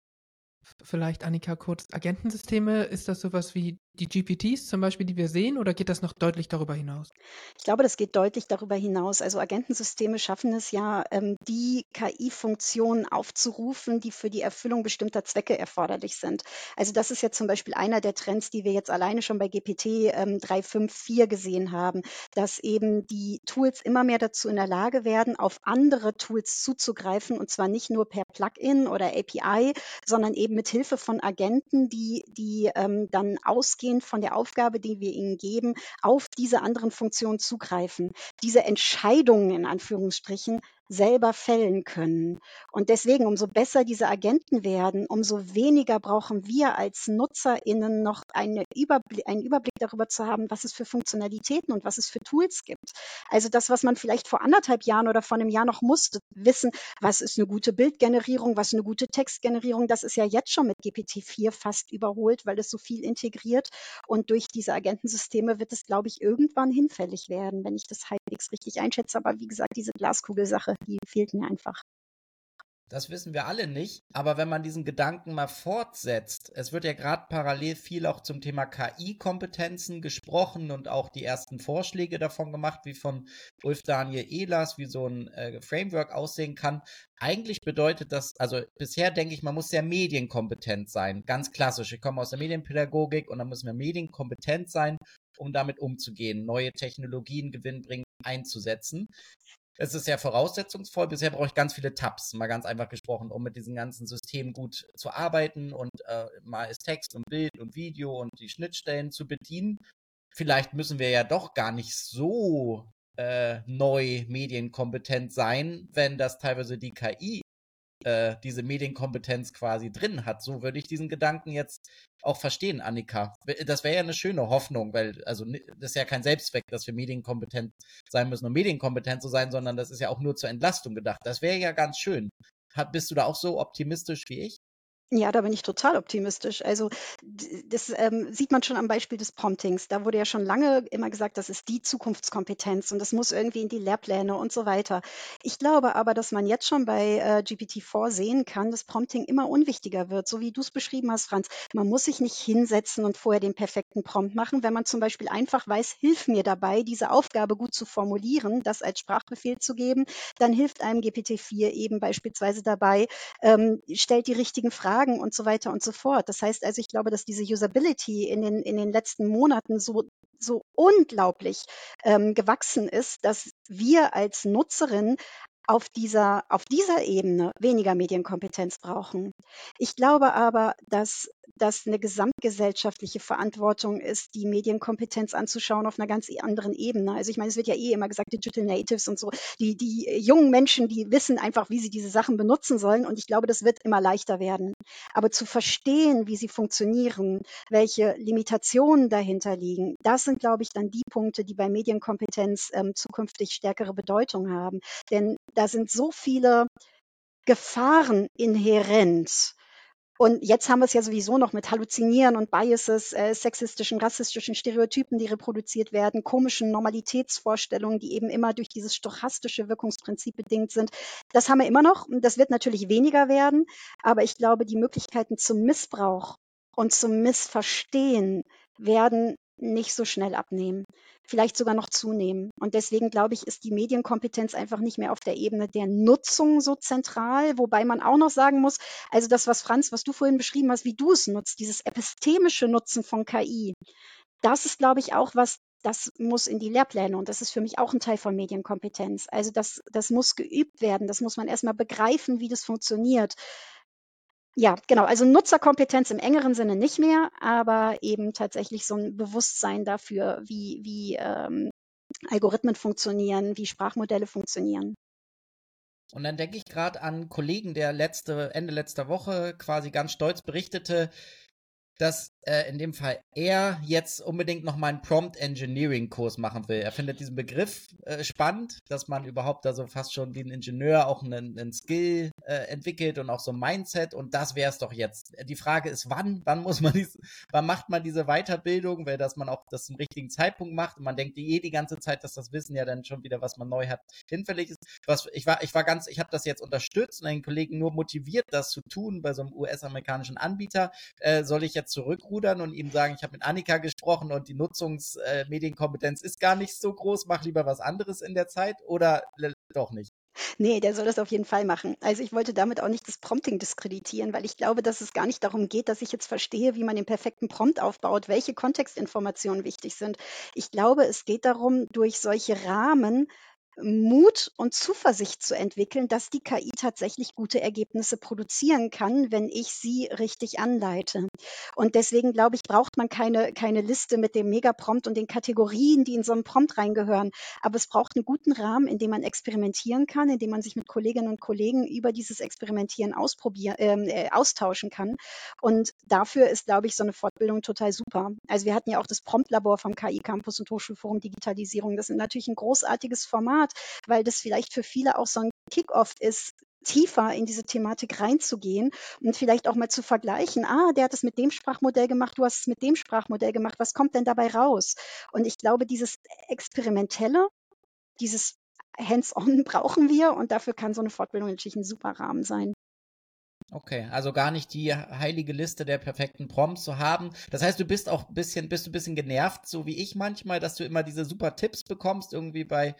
Vielleicht, Annika, kurz. Agentensysteme, ist das sowas wie die GPTs zum Beispiel, die wir sehen, oder geht das noch deutlich darüber hinaus? Ich glaube, das geht deutlich darüber hinaus. Also Agentensysteme schaffen es ja, ähm, die KI-Funktionen aufzurufen, die für die Erfüllung bestimmter Zwecke erforderlich sind. Also das ist ja zum Beispiel einer der Trends, die wir jetzt alleine schon bei GPT ähm, 3.5.4 gesehen haben, dass eben die Tools immer mehr dazu in der Lage werden, auf andere Tools zuzugreifen und zwar nicht nur per Plugin oder API, sondern eben mit Hilfe von Agenten, die, die ähm, dann ausgehen ausgehend von der Aufgabe, die wir ihnen geben, auf diese anderen Funktionen zugreifen. Diese Entscheidungen in Anführungsstrichen selber fällen können. Und deswegen, umso besser diese Agenten werden, umso weniger brauchen wir als NutzerInnen noch eine Überblick, einen Überblick darüber zu haben, was es für Funktionalitäten und was es für Tools gibt. Also das, was man vielleicht vor anderthalb Jahren oder vor einem Jahr noch musste, wissen, was ist eine gute Bildgenerierung, was eine gute Textgenerierung, das ist ja jetzt schon mit GPT-4 fast überholt, weil es so viel integriert. Und durch diese Agentensysteme wird es, glaube ich, irgendwann hinfällig werden, wenn ich das halbwegs richtig einschätze. Aber wie gesagt, diese Glaskugelsache, die fehlt mir einfach. Das wissen wir alle nicht, aber wenn man diesen Gedanken mal fortsetzt, es wird ja gerade parallel viel auch zum Thema KI-Kompetenzen gesprochen und auch die ersten Vorschläge davon gemacht, wie von Ulf Daniel Ehlers, wie so ein äh, Framework aussehen kann. Eigentlich bedeutet das, also bisher denke ich, man muss sehr medienkompetent sein, ganz klassisch. Ich komme aus der Medienpädagogik und dann müssen wir medienkompetent sein, um damit umzugehen, neue Technologien gewinnbringend einzusetzen es ist ja voraussetzungsvoll. Bisher brauche ich ganz viele Tabs, mal ganz einfach gesprochen, um mit diesem ganzen System gut zu arbeiten und äh, mal ist Text und Bild und Video und die Schnittstellen zu bedienen. Vielleicht müssen wir ja doch gar nicht so äh, neu medienkompetent sein, wenn das teilweise die KI äh, diese Medienkompetenz quasi drin hat. So würde ich diesen Gedanken jetzt auch verstehen, Annika. Das wäre ja eine schöne Hoffnung, weil, also das ist ja kein Selbstzweck, dass wir medienkompetent sein müssen, um medienkompetent zu sein, sondern das ist ja auch nur zur Entlastung gedacht. Das wäre ja ganz schön. bist du da auch so optimistisch wie ich? Ja, da bin ich total optimistisch. Also das ähm, sieht man schon am Beispiel des Promptings. Da wurde ja schon lange immer gesagt, das ist die Zukunftskompetenz und das muss irgendwie in die Lehrpläne und so weiter. Ich glaube aber, dass man jetzt schon bei äh, GPT-4 sehen kann, dass Prompting immer unwichtiger wird, so wie du es beschrieben hast, Franz. Man muss sich nicht hinsetzen und vorher den perfekten Prompt machen, wenn man zum Beispiel einfach weiß, hilf mir dabei, diese Aufgabe gut zu formulieren, das als Sprachbefehl zu geben, dann hilft einem GPT-4 eben beispielsweise dabei, ähm, stellt die richtigen Fragen Fragen und so weiter und so fort. Das heißt also, ich glaube, dass diese Usability in den, in den letzten Monaten so so unglaublich ähm, gewachsen ist, dass wir als Nutzerin auf dieser, auf dieser Ebene weniger Medienkompetenz brauchen. Ich glaube aber, dass das eine gesamtgesellschaftliche Verantwortung ist, die Medienkompetenz anzuschauen auf einer ganz anderen Ebene. Also ich meine, es wird ja eh immer gesagt, Digital Natives und so, die, die jungen Menschen, die wissen einfach, wie sie diese Sachen benutzen sollen. Und ich glaube, das wird immer leichter werden. Aber zu verstehen, wie sie funktionieren, welche Limitationen dahinter liegen, das sind, glaube ich, dann die Punkte, die bei Medienkompetenz ähm, zukünftig stärkere Bedeutung haben. Denn da sind so viele Gefahren inhärent. Und jetzt haben wir es ja sowieso noch mit Halluzinieren und Biases, äh, sexistischen, rassistischen Stereotypen, die reproduziert werden, komischen Normalitätsvorstellungen, die eben immer durch dieses stochastische Wirkungsprinzip bedingt sind. Das haben wir immer noch. Das wird natürlich weniger werden. Aber ich glaube, die Möglichkeiten zum Missbrauch und zum Missverstehen werden nicht so schnell abnehmen, vielleicht sogar noch zunehmen. Und deswegen glaube ich, ist die Medienkompetenz einfach nicht mehr auf der Ebene der Nutzung so zentral, wobei man auch noch sagen muss, also das, was Franz, was du vorhin beschrieben hast, wie du es nutzt, dieses epistemische Nutzen von KI, das ist, glaube ich, auch was, das muss in die Lehrpläne und das ist für mich auch ein Teil von Medienkompetenz. Also das, das muss geübt werden, das muss man erstmal begreifen, wie das funktioniert. Ja, genau. Also Nutzerkompetenz im engeren Sinne nicht mehr, aber eben tatsächlich so ein Bewusstsein dafür, wie, wie ähm, Algorithmen funktionieren, wie Sprachmodelle funktionieren. Und dann denke ich gerade an Kollegen, der letzte, Ende letzter Woche quasi ganz stolz berichtete, dass äh, in dem Fall er jetzt unbedingt noch mal einen Prompt Engineering Kurs machen will. Er findet diesen Begriff äh, spannend, dass man überhaupt da so fast schon wie ein Ingenieur auch einen, einen Skill äh, entwickelt und auch so ein Mindset und das wäre es doch jetzt. Die Frage ist, wann, wann muss man dies, wann macht man diese Weiterbildung, weil dass man auch das zum richtigen Zeitpunkt macht und man denkt eh die ganze Zeit, dass das Wissen ja dann schon wieder, was man neu hat, hinfällig ist. Was, ich war, ich war ganz, ich habe das jetzt unterstützt und einen Kollegen nur motiviert, das zu tun bei so einem US-amerikanischen Anbieter. Äh, soll ich jetzt zurückrudern und ihm sagen, ich habe mit Annika gesprochen und die Nutzungsmedienkompetenz äh, ist gar nicht so groß, mach lieber was anderes in der Zeit oder doch nicht? Nee, der soll das auf jeden Fall machen. Also ich wollte damit auch nicht das Prompting diskreditieren, weil ich glaube, dass es gar nicht darum geht, dass ich jetzt verstehe, wie man den perfekten Prompt aufbaut, welche Kontextinformationen wichtig sind. Ich glaube, es geht darum, durch solche Rahmen Mut und Zuversicht zu entwickeln, dass die KI tatsächlich gute Ergebnisse produzieren kann, wenn ich sie richtig anleite. Und deswegen glaube ich, braucht man keine, keine Liste mit dem Megaprompt und den Kategorien, die in so einen Prompt reingehören. Aber es braucht einen guten Rahmen, in dem man experimentieren kann, in dem man sich mit Kolleginnen und Kollegen über dieses Experimentieren ähm, äh, austauschen kann. Und dafür ist, glaube ich, so eine Fortbildung total super. Also wir hatten ja auch das Prompt-Labor vom KI Campus und Hochschulforum Digitalisierung. Das ist natürlich ein großartiges Format, weil das vielleicht für viele auch so ein Kick-off ist, tiefer in diese Thematik reinzugehen und vielleicht auch mal zu vergleichen, ah, der hat es mit dem Sprachmodell gemacht, du hast es mit dem Sprachmodell gemacht, was kommt denn dabei raus? Und ich glaube, dieses Experimentelle, dieses Hands-on <laughs> brauchen wir und dafür kann so eine Fortbildung natürlich ein super Rahmen sein. Okay, also gar nicht die heilige Liste der perfekten Prompts zu haben. Das heißt, du bist auch ein bisschen, bist du ein bisschen genervt, so wie ich manchmal, dass du immer diese super Tipps bekommst, irgendwie bei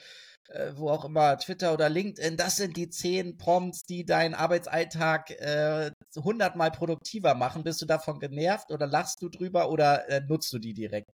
äh, wo auch immer, Twitter oder LinkedIn, das sind die zehn Prompts, die deinen Arbeitsalltag äh, hundertmal produktiver machen. Bist du davon genervt oder lachst du drüber oder äh, nutzt du die direkt?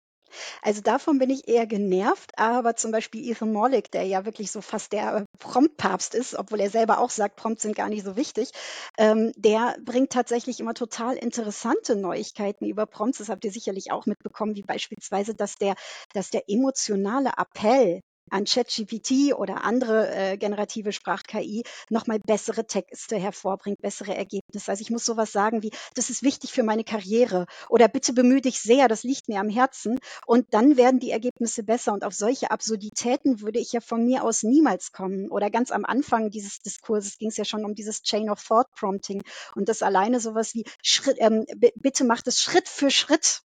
Also davon bin ich eher genervt, aber zum Beispiel Ethan Mollick, der ja wirklich so fast der Prompt-Papst ist, obwohl er selber auch sagt, Prompts sind gar nicht so wichtig, ähm, der bringt tatsächlich immer total interessante Neuigkeiten über Prompts. Das habt ihr sicherlich auch mitbekommen, wie beispielsweise, dass der, dass der emotionale Appell an ChatGPT oder andere äh, generative Sprach-KI nochmal bessere Texte hervorbringt, bessere Ergebnisse. Also ich muss sowas sagen wie, das ist wichtig für meine Karriere oder bitte bemühe dich sehr, das liegt mir am Herzen und dann werden die Ergebnisse besser und auf solche Absurditäten würde ich ja von mir aus niemals kommen. Oder ganz am Anfang dieses Diskurses ging es ja schon um dieses Chain of Thought Prompting und das alleine sowas wie Schritt, ähm, bitte macht es Schritt für Schritt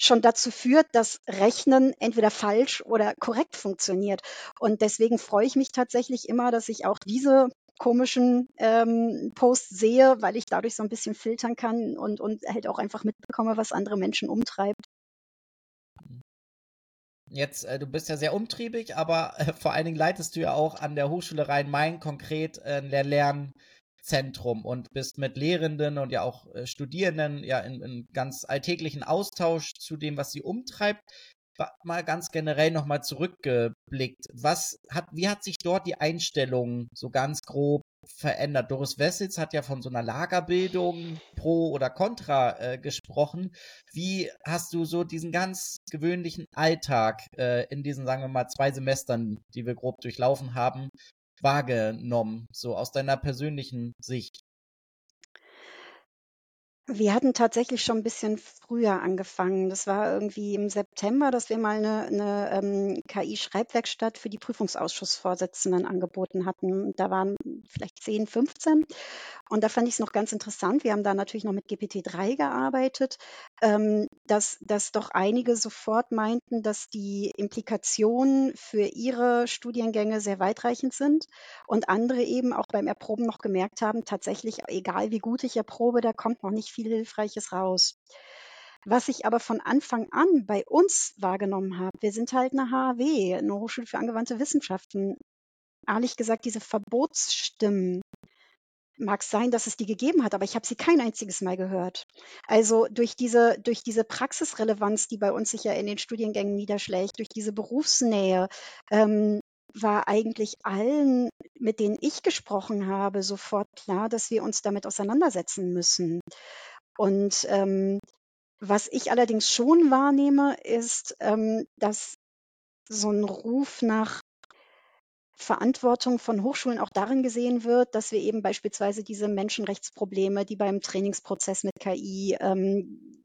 schon dazu führt, dass Rechnen entweder falsch oder korrekt funktioniert. Und deswegen freue ich mich tatsächlich immer, dass ich auch diese komischen ähm, Posts sehe, weil ich dadurch so ein bisschen filtern kann und, und halt auch einfach mitbekomme, was andere Menschen umtreibt. Jetzt, äh, du bist ja sehr umtriebig, aber äh, vor allen Dingen leitest du ja auch an der Hochschule Rhein-Main konkret äh, Lern Zentrum und bist mit Lehrenden und ja auch äh, Studierenden ja in, in, ganz alltäglichen Austausch zu dem, was sie umtreibt. Mal ganz generell nochmal zurückgeblickt. Was hat, wie hat sich dort die Einstellung so ganz grob verändert? Doris Wessels hat ja von so einer Lagerbildung pro oder contra äh, gesprochen. Wie hast du so diesen ganz gewöhnlichen Alltag äh, in diesen, sagen wir mal, zwei Semestern, die wir grob durchlaufen haben, wahrgenommen, so aus deiner persönlichen Sicht? Wir hatten tatsächlich schon ein bisschen früher angefangen. Das war irgendwie im September, dass wir mal eine, eine ähm, KI-Schreibwerkstatt für die Prüfungsausschussvorsitzenden angeboten hatten. Da waren vielleicht 10, 15. Und da fand ich es noch ganz interessant. Wir haben da natürlich noch mit GPT-3 gearbeitet, ähm, dass, dass doch einige sofort meinten, dass die Implikationen für ihre Studiengänge sehr weitreichend sind und andere eben auch beim Erproben noch gemerkt haben, tatsächlich, egal wie gut ich erprobe, da kommt noch nicht viel Hilfreiches raus. Was ich aber von Anfang an bei uns wahrgenommen habe, wir sind halt eine HAW, eine Hochschule für angewandte Wissenschaften. Ehrlich gesagt, diese Verbotsstimmen, mag sein, dass es die gegeben hat, aber ich habe sie kein einziges Mal gehört. Also durch diese, durch diese Praxisrelevanz, die bei uns sich ja in den Studiengängen niederschlägt, durch diese Berufsnähe, ähm, war eigentlich allen, mit denen ich gesprochen habe, sofort klar, dass wir uns damit auseinandersetzen müssen. Und ähm, was ich allerdings schon wahrnehme, ist, ähm, dass so ein Ruf nach Verantwortung von Hochschulen auch darin gesehen wird, dass wir eben beispielsweise diese Menschenrechtsprobleme, die beim Trainingsprozess mit KI ähm,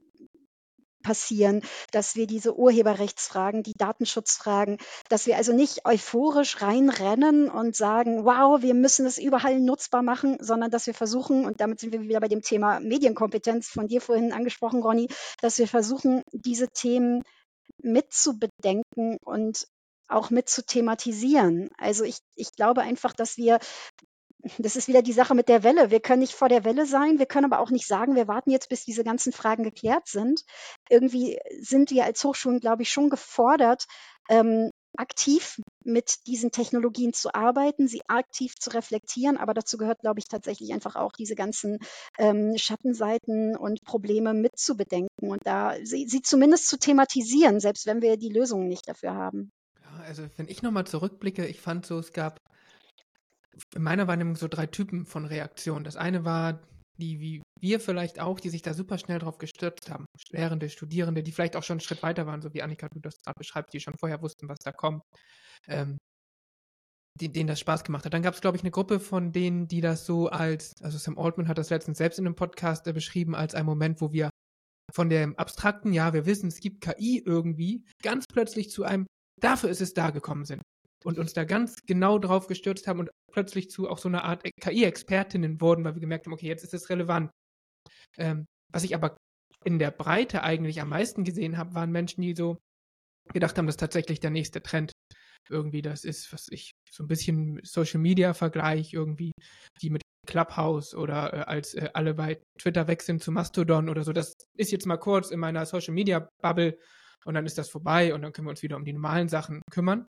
passieren, dass wir diese Urheberrechtsfragen, die Datenschutzfragen, dass wir also nicht euphorisch reinrennen und sagen, wow, wir müssen es überall nutzbar machen, sondern dass wir versuchen, und damit sind wir wieder bei dem Thema Medienkompetenz von dir vorhin angesprochen, Ronny, dass wir versuchen, diese Themen mitzubedenken und auch mit zu thematisieren. Also ich, ich glaube einfach, dass wir das ist wieder die Sache mit der Welle. Wir können nicht vor der Welle sein, wir können aber auch nicht sagen, wir warten jetzt, bis diese ganzen Fragen geklärt sind. Irgendwie sind wir als Hochschulen, glaube ich, schon gefordert, ähm, aktiv mit diesen Technologien zu arbeiten, sie aktiv zu reflektieren. Aber dazu gehört, glaube ich, tatsächlich einfach auch diese ganzen ähm, Schattenseiten und Probleme mitzubedenken und da sie, sie zumindest zu thematisieren, selbst wenn wir die Lösungen nicht dafür haben. Also wenn ich nochmal zurückblicke, ich fand so, es gab in meiner Wahrnehmung so drei Typen von Reaktionen. Das eine war die, wie wir vielleicht auch, die sich da super schnell drauf gestürzt haben. Lehrende, Studierende, die vielleicht auch schon einen Schritt weiter waren, so wie Annika, du das gerade beschreibst, die schon vorher wussten, was da kommt. Ähm, denen das Spaß gemacht hat. Dann gab es, glaube ich, eine Gruppe von denen, die das so als, also Sam Altman hat das letztens selbst in einem Podcast äh, beschrieben, als ein Moment, wo wir von dem abstrakten, ja, wir wissen, es gibt KI irgendwie, ganz plötzlich zu einem, dafür ist es da gekommen sind. Und uns da ganz genau drauf gestürzt haben und plötzlich zu auch so einer Art KI-Expertinnen wurden, weil wir gemerkt haben, okay, jetzt ist es relevant. Ähm, was ich aber in der Breite eigentlich am meisten gesehen habe, waren Menschen, die so gedacht haben, das ist tatsächlich der nächste Trend irgendwie das ist, was ich so ein bisschen Social Media Vergleich irgendwie, wie mit Clubhouse oder äh, als äh, alle bei Twitter weg sind zu Mastodon oder so. Das ist jetzt mal kurz in meiner Social Media Bubble und dann ist das vorbei und dann können wir uns wieder um die normalen Sachen kümmern.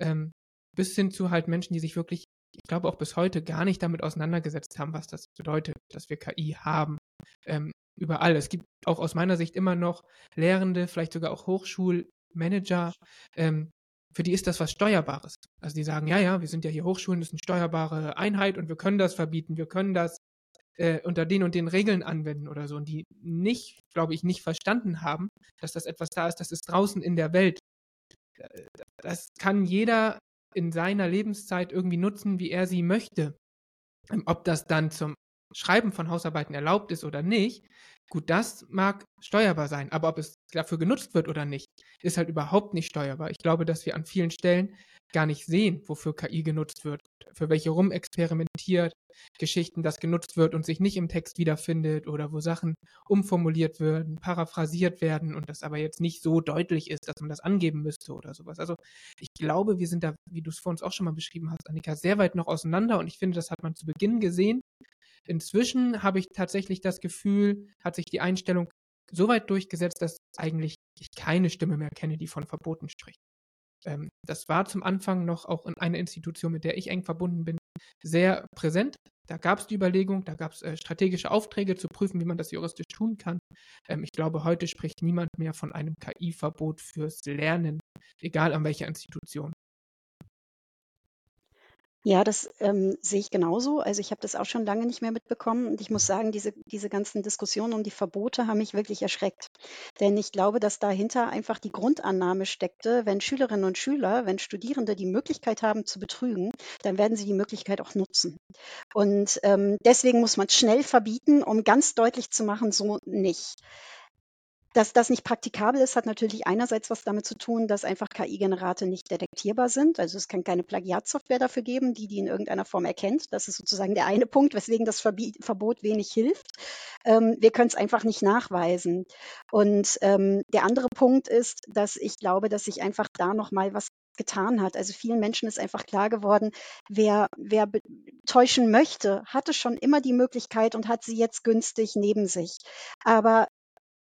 Ähm, bis hin zu halt Menschen, die sich wirklich, ich glaube auch bis heute gar nicht damit auseinandergesetzt haben, was das bedeutet, dass wir KI haben. Ähm, überall. Es gibt auch aus meiner Sicht immer noch Lehrende, vielleicht sogar auch Hochschulmanager, ähm, für die ist das was Steuerbares. Also die sagen, ja, ja, wir sind ja hier Hochschulen, das ist eine steuerbare Einheit und wir können das verbieten, wir können das äh, unter den und den Regeln anwenden oder so. Und die nicht, glaube ich, nicht verstanden haben, dass das etwas da ist, das ist draußen in der Welt. Äh, das kann jeder in seiner Lebenszeit irgendwie nutzen, wie er sie möchte. Ähm, ob das dann zum Schreiben von Hausarbeiten erlaubt ist oder nicht, Gut, das mag steuerbar sein, aber ob es dafür genutzt wird oder nicht, ist halt überhaupt nicht steuerbar. Ich glaube, dass wir an vielen Stellen gar nicht sehen, wofür KI genutzt wird, für welche rumexperimentiert Geschichten das genutzt wird und sich nicht im Text wiederfindet oder wo Sachen umformuliert werden, paraphrasiert werden und das aber jetzt nicht so deutlich ist, dass man das angeben müsste oder sowas. Also ich glaube, wir sind da, wie du es vor uns auch schon mal beschrieben hast, Annika, sehr weit noch auseinander und ich finde, das hat man zu Beginn gesehen Inzwischen habe ich tatsächlich das Gefühl, hat sich die Einstellung so weit durchgesetzt, dass eigentlich ich keine Stimme mehr kenne, die von Verboten spricht. Ähm, das war zum Anfang noch auch in einer Institution, mit der ich eng verbunden bin, sehr präsent. Da gab es die Überlegung, da gab es äh, strategische Aufträge zu prüfen, wie man das juristisch tun kann. Ähm, ich glaube, heute spricht niemand mehr von einem KI-Verbot fürs Lernen, egal an welcher Institution. Ja, das ähm, sehe ich genauso. Also ich habe das auch schon lange nicht mehr mitbekommen und ich muss sagen, diese, diese ganzen Diskussionen um die Verbote haben mich wirklich erschreckt. Denn ich glaube, dass dahinter einfach die Grundannahme steckte, wenn Schülerinnen und Schüler, wenn Studierende die Möglichkeit haben zu betrügen, dann werden sie die Möglichkeit auch nutzen. Und ähm, deswegen muss man schnell verbieten, um ganz deutlich zu machen, so nicht. Dass das nicht praktikabel ist, hat natürlich einerseits was damit zu tun, dass einfach KI-Generate nicht detektierbar sind. Also es kann keine Plagiatsoftware dafür geben, die die in irgendeiner Form erkennt. Das ist sozusagen der eine Punkt, weswegen das Verbot wenig hilft. Ähm, wir können es einfach nicht nachweisen. Und ähm, der andere Punkt ist, dass ich glaube, dass sich einfach da noch mal was getan hat. Also vielen Menschen ist einfach klar geworden, wer, wer täuschen möchte, hatte schon immer die Möglichkeit und hat sie jetzt günstig neben sich. Aber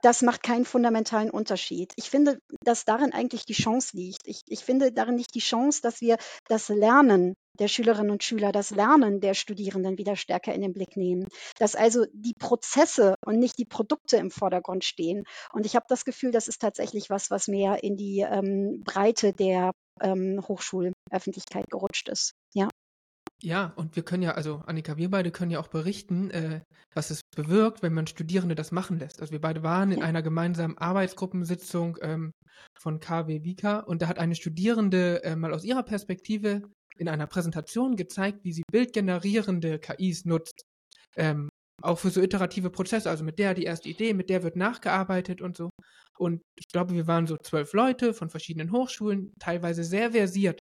das macht keinen fundamentalen Unterschied. Ich finde, dass darin eigentlich die Chance liegt. Ich, ich finde darin nicht die Chance, dass wir das Lernen der Schülerinnen und Schüler, das Lernen der Studierenden wieder stärker in den Blick nehmen. Dass also die Prozesse und nicht die Produkte im Vordergrund stehen. Und ich habe das Gefühl, das ist tatsächlich was, was mehr in die ähm, Breite der ähm, Hochschulöffentlichkeit gerutscht ist. Ja. Und wir können ja, also Annika, wir beide können ja auch berichten, äh, was es bewirkt, wenn man Studierende das machen lässt. Also wir beide waren in einer gemeinsamen Arbeitsgruppensitzung ähm, von KW Vika und da hat eine Studierende äh, mal aus ihrer Perspektive in einer Präsentation gezeigt, wie sie bildgenerierende KIs nutzt. Ähm, auch für so iterative Prozesse, also mit der die erste Idee, mit der wird nachgearbeitet und so. Und ich glaube, wir waren so zwölf Leute von verschiedenen Hochschulen, teilweise sehr versiert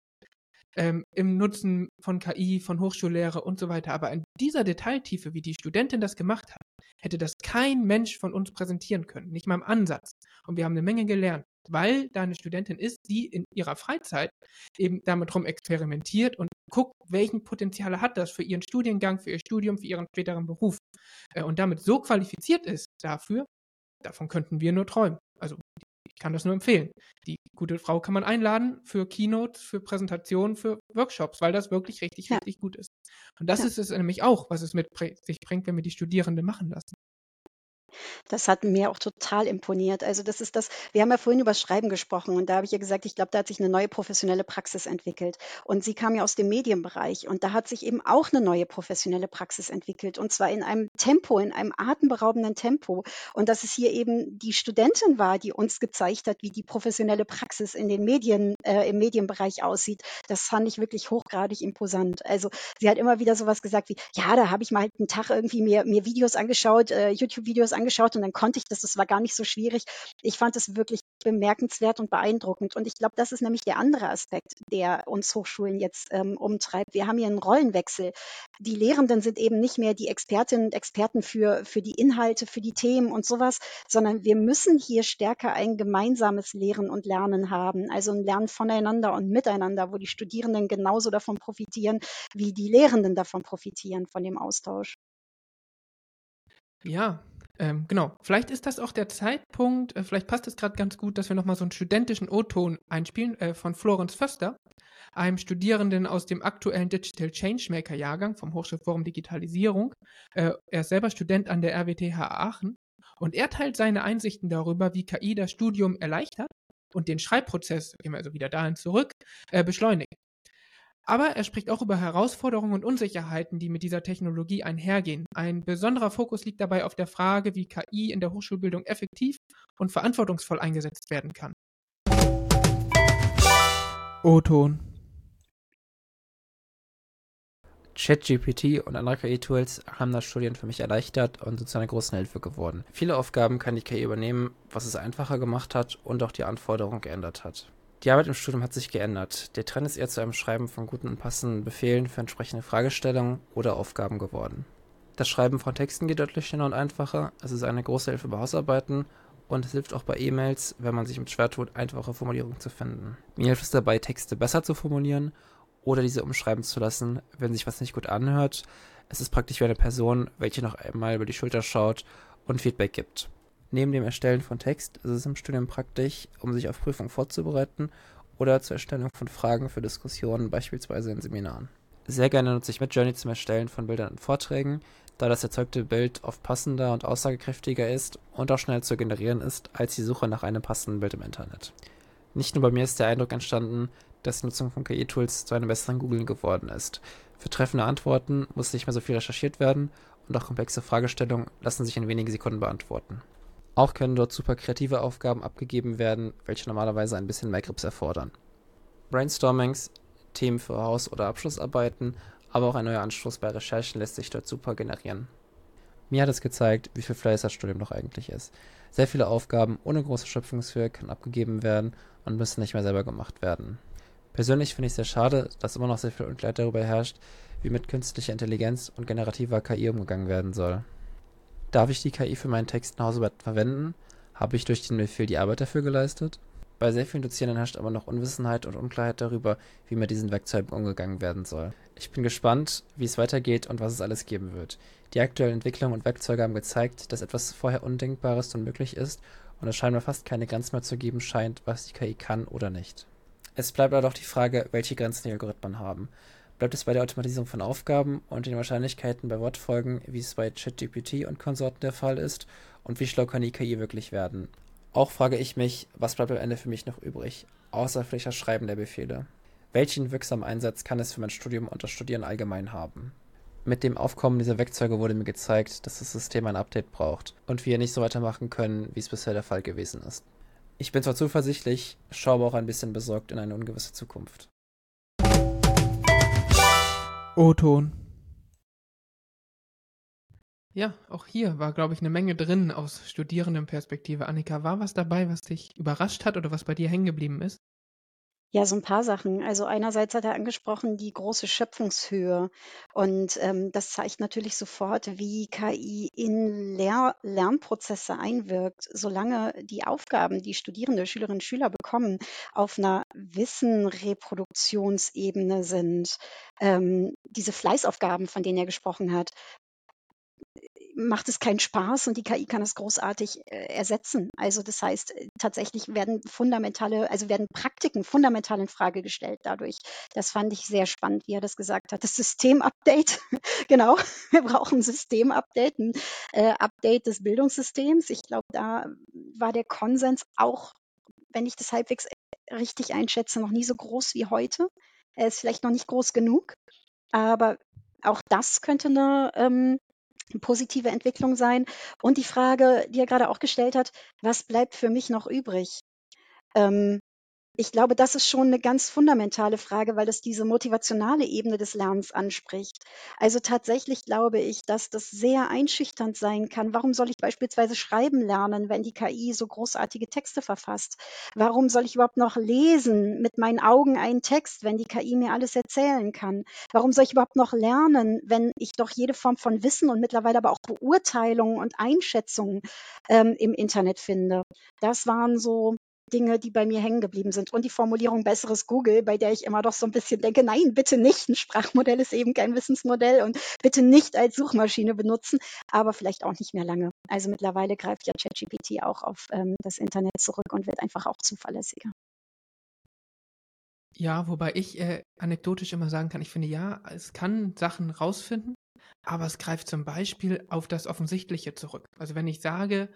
ähm, im Nutzen von KI, von Hochschullehre und so weiter. Aber in dieser Detailtiefe, wie die Studentin das gemacht hat, hätte das kein Mensch von uns präsentieren können, nicht mal im Ansatz. Und wir haben eine Menge gelernt, weil da eine Studentin ist, die in ihrer Freizeit eben damit rum experimentiert und guckt, welchen Potenziale hat das für ihren Studiengang, für ihr Studium, für ihren späteren Beruf. Äh, und damit so qualifiziert ist dafür, davon könnten wir nur träumen. Ich kann das nur empfehlen. Die gute Frau kann man einladen für Keynotes, für Präsentationen, für Workshops, weil das wirklich richtig, ja. richtig gut ist. Und das ja. ist es nämlich auch, was es mit sich bringt, wenn wir die Studierenden machen lassen. Das hat mir auch total imponiert. Also das ist das, wir haben ja vorhin über Schreiben gesprochen und da habe ich ja gesagt, ich glaube, da hat sich eine neue professionelle Praxis entwickelt. Und sie kam ja aus dem Medienbereich und da hat sich eben auch eine neue professionelle Praxis entwickelt und zwar in einem Tempo, in einem atemberaubenden Tempo. Und dass es hier eben die Studentin war, die uns gezeigt hat, wie die professionelle Praxis in den Medien, äh, im Medienbereich aussieht, das fand ich wirklich hochgradig imposant. Also sie hat immer wieder sowas gesagt wie, ja, da habe ich mal einen Tag irgendwie mir, mir Videos angeschaut, äh, YouTube-Videos angeschaut und dann konnte ich das, das war gar nicht so schwierig. Ich fand es wirklich bemerkenswert und beeindruckend. Und ich glaube, das ist nämlich der andere Aspekt, der uns Hochschulen jetzt ähm, umtreibt. Wir haben hier einen Rollenwechsel. Die Lehrenden sind eben nicht mehr die Expertinnen und Experten für, für die Inhalte, für die Themen und sowas, sondern wir müssen hier stärker ein gemeinsames Lehren und Lernen haben. Also ein Lernen voneinander und miteinander, wo die Studierenden genauso davon profitieren, wie die Lehrenden davon profitieren, von dem Austausch. Ja, ähm, genau. Vielleicht ist das auch der Zeitpunkt, äh, vielleicht passt es gerade ganz gut, dass wir nochmal so einen studentischen O-Ton einspielen äh, von Florenz Förster, einem Studierenden aus dem aktuellen Digital Changemaker Jahrgang vom Hochschulforum Digitalisierung. Äh, er ist selber Student an der RWTH Aachen und er teilt seine Einsichten darüber, wie KI das Studium erleichtert und den Schreibprozess, gehen wir also wieder dahin zurück, äh, beschleunigt. Aber er spricht auch über Herausforderungen und Unsicherheiten, die mit dieser Technologie einhergehen. Ein besonderer Fokus liegt dabei auf der Frage, wie KI in der Hochschulbildung effektiv und verantwortungsvoll eingesetzt werden kann. O-Ton. ChatGPT und andere KI-Tools haben das Studieren für mich erleichtert und sind zu einer großen Hilfe geworden. Viele Aufgaben kann die KI übernehmen, was es einfacher gemacht hat und auch die Anforderungen geändert hat. Die Arbeit im Studium hat sich geändert. Der Trend ist eher zu einem Schreiben von guten und passenden Befehlen für entsprechende Fragestellungen oder Aufgaben geworden. Das Schreiben von Texten geht deutlich schneller und einfacher. Es ist eine große Hilfe bei Hausarbeiten und es hilft auch bei E-Mails, wenn man sich mit schwer tut, einfache Formulierungen zu finden. Mir hilft es dabei, Texte besser zu formulieren oder diese umschreiben zu lassen, wenn sich was nicht gut anhört. Es ist praktisch wie eine Person, welche noch einmal über die Schulter schaut und Feedback gibt. Neben dem Erstellen von Text ist es im Studium praktisch, um sich auf Prüfungen vorzubereiten oder zur Erstellung von Fragen für Diskussionen, beispielsweise in Seminaren. Sehr gerne nutze ich Midjourney zum Erstellen von Bildern und Vorträgen, da das erzeugte Bild oft passender und aussagekräftiger ist und auch schnell zu generieren ist als die Suche nach einem passenden Bild im Internet. Nicht nur bei mir ist der Eindruck entstanden, dass die Nutzung von KI-Tools zu einem besseren Googlen geworden ist. Für treffende Antworten muss nicht mehr so viel recherchiert werden und auch komplexe Fragestellungen lassen sich in wenigen Sekunden beantworten. Auch können dort super kreative Aufgaben abgegeben werden, welche normalerweise ein bisschen mehr Grips erfordern. Brainstormings, Themen für Haus- oder Abschlussarbeiten, aber auch ein neuer Anstoß bei Recherchen lässt sich dort super generieren. Mir hat es gezeigt, wie viel Fleiß das Studium doch eigentlich ist. Sehr viele Aufgaben ohne große Schöpfungshöhe können abgegeben werden und müssen nicht mehr selber gemacht werden. Persönlich finde ich es sehr schade, dass immer noch sehr viel Unklarheit darüber herrscht, wie mit künstlicher Intelligenz und generativer KI umgegangen werden soll. Darf ich die KI für meinen Text nach Hause verwenden? Habe ich durch den Befehl die Arbeit dafür geleistet? Bei sehr vielen Dozierenden herrscht aber noch Unwissenheit und Unklarheit darüber, wie mit diesen Werkzeugen umgegangen werden soll. Ich bin gespannt, wie es weitergeht und was es alles geben wird. Die aktuellen Entwicklungen und Werkzeuge haben gezeigt, dass etwas vorher Undenkbares nun möglich ist und es scheinbar fast keine Grenzen mehr zu geben scheint, was die KI kann oder nicht. Es bleibt aber doch die Frage, welche Grenzen die Algorithmen haben. Bleibt es bei der Automatisierung von Aufgaben und den Wahrscheinlichkeiten bei Wortfolgen, wie es bei ChatGPT und Konsorten der Fall ist? Und wie schlau kann die KI wirklich werden? Auch frage ich mich, was bleibt am Ende für mich noch übrig, außer vielleicht das Schreiben der Befehle? Welchen wirksamen Einsatz kann es für mein Studium und das Studieren allgemein haben? Mit dem Aufkommen dieser Werkzeuge wurde mir gezeigt, dass das System ein Update braucht und wir nicht so weitermachen können, wie es bisher der Fall gewesen ist. Ich bin zwar zuversichtlich, schaue aber auch ein bisschen besorgt in eine ungewisse Zukunft. O-Ton. Ja, auch hier war, glaube ich, eine Menge drin aus Studierendenperspektive. Annika, war was dabei, was dich überrascht hat oder was bei dir hängen geblieben ist? Ja, so ein paar Sachen. Also einerseits hat er angesprochen die große Schöpfungshöhe und, ähm, das zeigt natürlich sofort, wie KI in Lehr Lernprozesse einwirkt. Solange die Aufgaben, die Studierende, Schülerinnen und Schüler bekommen, auf einer Wissenreproduktionsebene sind, ähm, diese Fleißaufgaben, von denen er gesprochen hat, macht es keinen Spaß und die KI kann es großartig äh, ersetzen. Also das heißt, äh, tatsächlich werden fundamentale, also werden Praktiken fundamental in Frage gestellt dadurch. Das fand ich sehr spannend, wie er das gesagt hat. Das Systemupdate, <laughs> genau, wir brauchen ein Systemupdate, ein äh, Update des Bildungssystems. Ich glaube, da war der Konsens auch, wenn ich das halbwegs richtig einschätze, noch nie so groß wie heute. Er ist vielleicht noch nicht groß genug, aber auch das könnte eine ähm, positive Entwicklung sein. Und die Frage, die er gerade auch gestellt hat, was bleibt für mich noch übrig? Ähm, ich glaube, das ist schon eine ganz fundamentale Frage, weil das diese motivationale Ebene des Lernens anspricht. Also tatsächlich glaube ich, dass das sehr einschüchternd sein kann. Warum soll ich beispielsweise schreiben lernen, wenn die KI so großartige Texte verfasst? Warum soll ich überhaupt noch lesen mit meinen Augen einen Text, wenn die KI mir alles erzählen kann? Warum soll ich überhaupt noch lernen, wenn ich doch jede Form von Wissen und mittlerweile aber auch Beurteilungen und Einschätzungen ähm, im Internet finde? Das waren so Dinge, die bei mir hängen geblieben sind. Und die Formulierung besseres Google, bei der ich immer doch so ein bisschen denke, nein, bitte nicht. Ein Sprachmodell ist eben kein Wissensmodell und bitte nicht als Suchmaschine benutzen, aber vielleicht auch nicht mehr lange. Also mittlerweile greift ja ChatGPT auch auf ähm, das Internet zurück und wird einfach auch zuverlässiger. Ja, wobei ich äh, anekdotisch immer sagen kann, ich finde ja, es kann Sachen rausfinden, aber es greift zum Beispiel auf das Offensichtliche zurück. Also wenn ich sage,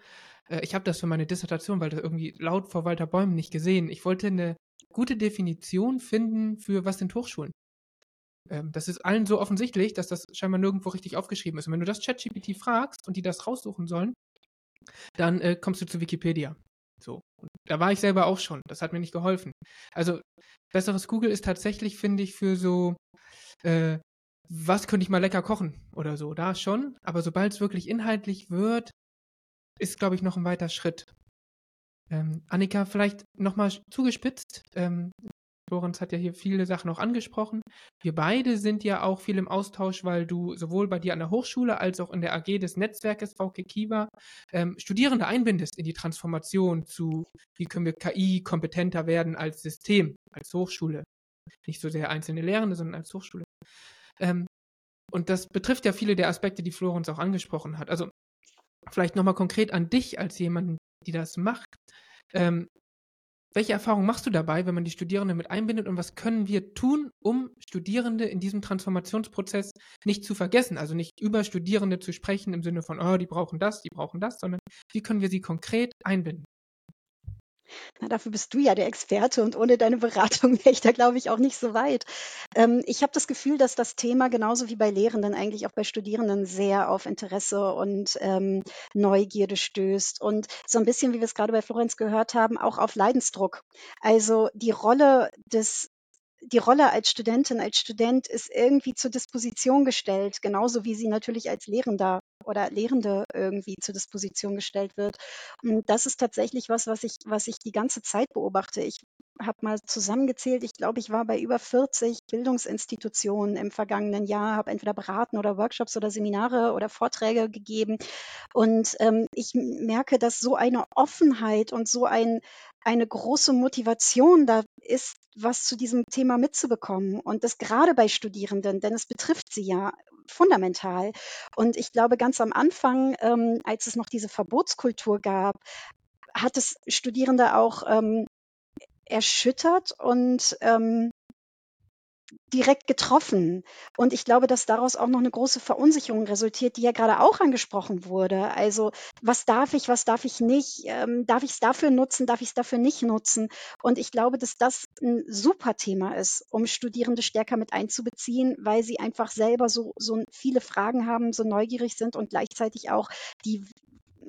äh, ich habe das für meine Dissertation, weil das irgendwie laut vor Walter Bäumen nicht gesehen. Ich wollte eine gute Definition finden für was sind Hochschulen. Ähm, das ist allen so offensichtlich, dass das scheinbar nirgendwo richtig aufgeschrieben ist. Und wenn du das ChatGPT fragst und die das raussuchen sollen, dann äh, kommst du zu Wikipedia. So. Und da war ich selber auch schon. Das hat mir nicht geholfen. Also, besseres Google ist tatsächlich, finde ich, für so, äh, was könnte ich mal lecker kochen oder so, da schon. Aber sobald es wirklich inhaltlich wird, ist, glaube ich, noch ein weiter Schritt. Ähm, Annika, vielleicht nochmal zugespitzt. Ähm, Lorenz hat ja hier viele Sachen auch angesprochen. Wir beide sind ja auch viel im Austausch, weil du sowohl bei dir an der Hochschule als auch in der AG des Netzwerkes VK Kiva ähm, Studierende einbindest in die Transformation zu, wie können wir KI kompetenter werden als System, als Hochschule. Nicht so sehr einzelne Lehrende, sondern als Hochschule. Ähm, und das betrifft ja viele der Aspekte, die Florenz auch angesprochen hat. Also vielleicht nochmal konkret an dich als jemanden, die das macht. Ähm, welche Erfahrungen machst du dabei, wenn man die Studierenden mit einbindet und was können wir tun, um Studierende in diesem Transformationsprozess nicht zu vergessen? Also nicht über Studierende zu sprechen im Sinne von, oh, die brauchen das, die brauchen das, sondern wie können wir sie konkret einbinden? Na, dafür bist du ja der Experte und ohne deine Beratung <laughs> wäre ich da, glaube ich, auch nicht so weit. Ähm, ich habe das Gefühl, dass das Thema genauso wie bei Lehrenden eigentlich auch bei Studierenden sehr auf Interesse und ähm, Neugierde stößt und so ein bisschen, wie wir es gerade bei Florenz gehört haben, auch auf Leidensdruck. Also die Rolle des die Rolle als Studentin, als Student ist irgendwie zur Disposition gestellt, genauso wie sie natürlich als Lehrender oder Lehrende irgendwie zur Disposition gestellt wird. Und das ist tatsächlich was, was ich, was ich die ganze Zeit beobachte. Ich habe mal zusammengezählt, ich glaube, ich war bei über 40 Bildungsinstitutionen im vergangenen Jahr, habe entweder beraten oder Workshops oder Seminare oder Vorträge gegeben. Und ähm, ich merke, dass so eine Offenheit und so ein, eine große Motivation da ist, was zu diesem Thema mitzubekommen. Und das gerade bei Studierenden, denn es betrifft sie ja fundamental. Und ich glaube, ganz am Anfang, ähm, als es noch diese Verbotskultur gab, hat es Studierende auch ähm, erschüttert und ähm, direkt getroffen. Und ich glaube, dass daraus auch noch eine große Verunsicherung resultiert, die ja gerade auch angesprochen wurde. Also was darf ich, was darf ich nicht? Ähm, darf ich es dafür nutzen, darf ich es dafür nicht nutzen? Und ich glaube, dass das ein super Thema ist, um Studierende stärker mit einzubeziehen, weil sie einfach selber so, so viele Fragen haben, so neugierig sind und gleichzeitig auch die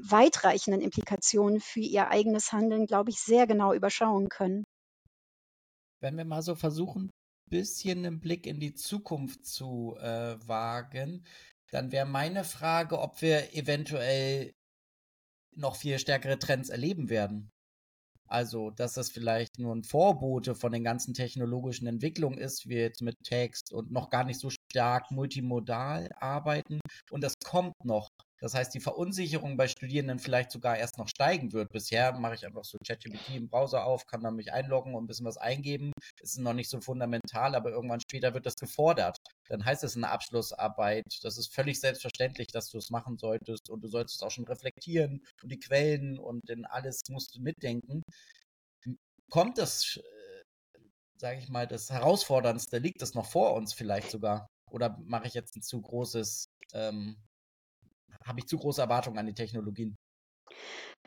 weitreichenden Implikationen für ihr eigenes Handeln, glaube ich, sehr genau überschauen können. Wenn wir mal so versuchen, bisschen einen Blick in die Zukunft zu äh, wagen, dann wäre meine Frage, ob wir eventuell noch viel stärkere Trends erleben werden. Also, dass das vielleicht nur ein Vorbote von den ganzen technologischen Entwicklungen ist, wie jetzt mit Text und noch gar nicht so stark multimodal arbeiten und das kommt noch. Das heißt, die Verunsicherung bei Studierenden vielleicht sogar erst noch steigen wird. Bisher mache ich einfach so ChatGPT im Browser auf, kann dann mich einloggen und ein bisschen was eingeben. Es ist noch nicht so fundamental, aber irgendwann später wird das gefordert. Dann heißt es eine Abschlussarbeit. Das ist völlig selbstverständlich, dass du es machen solltest und du solltest auch schon reflektieren und die Quellen und in alles musst du mitdenken. Kommt das, äh, sage ich mal, das Herausforderndste, liegt das noch vor uns vielleicht sogar? Oder mache ich jetzt ein zu großes ähm, habe ich zu große Erwartungen an die Technologien?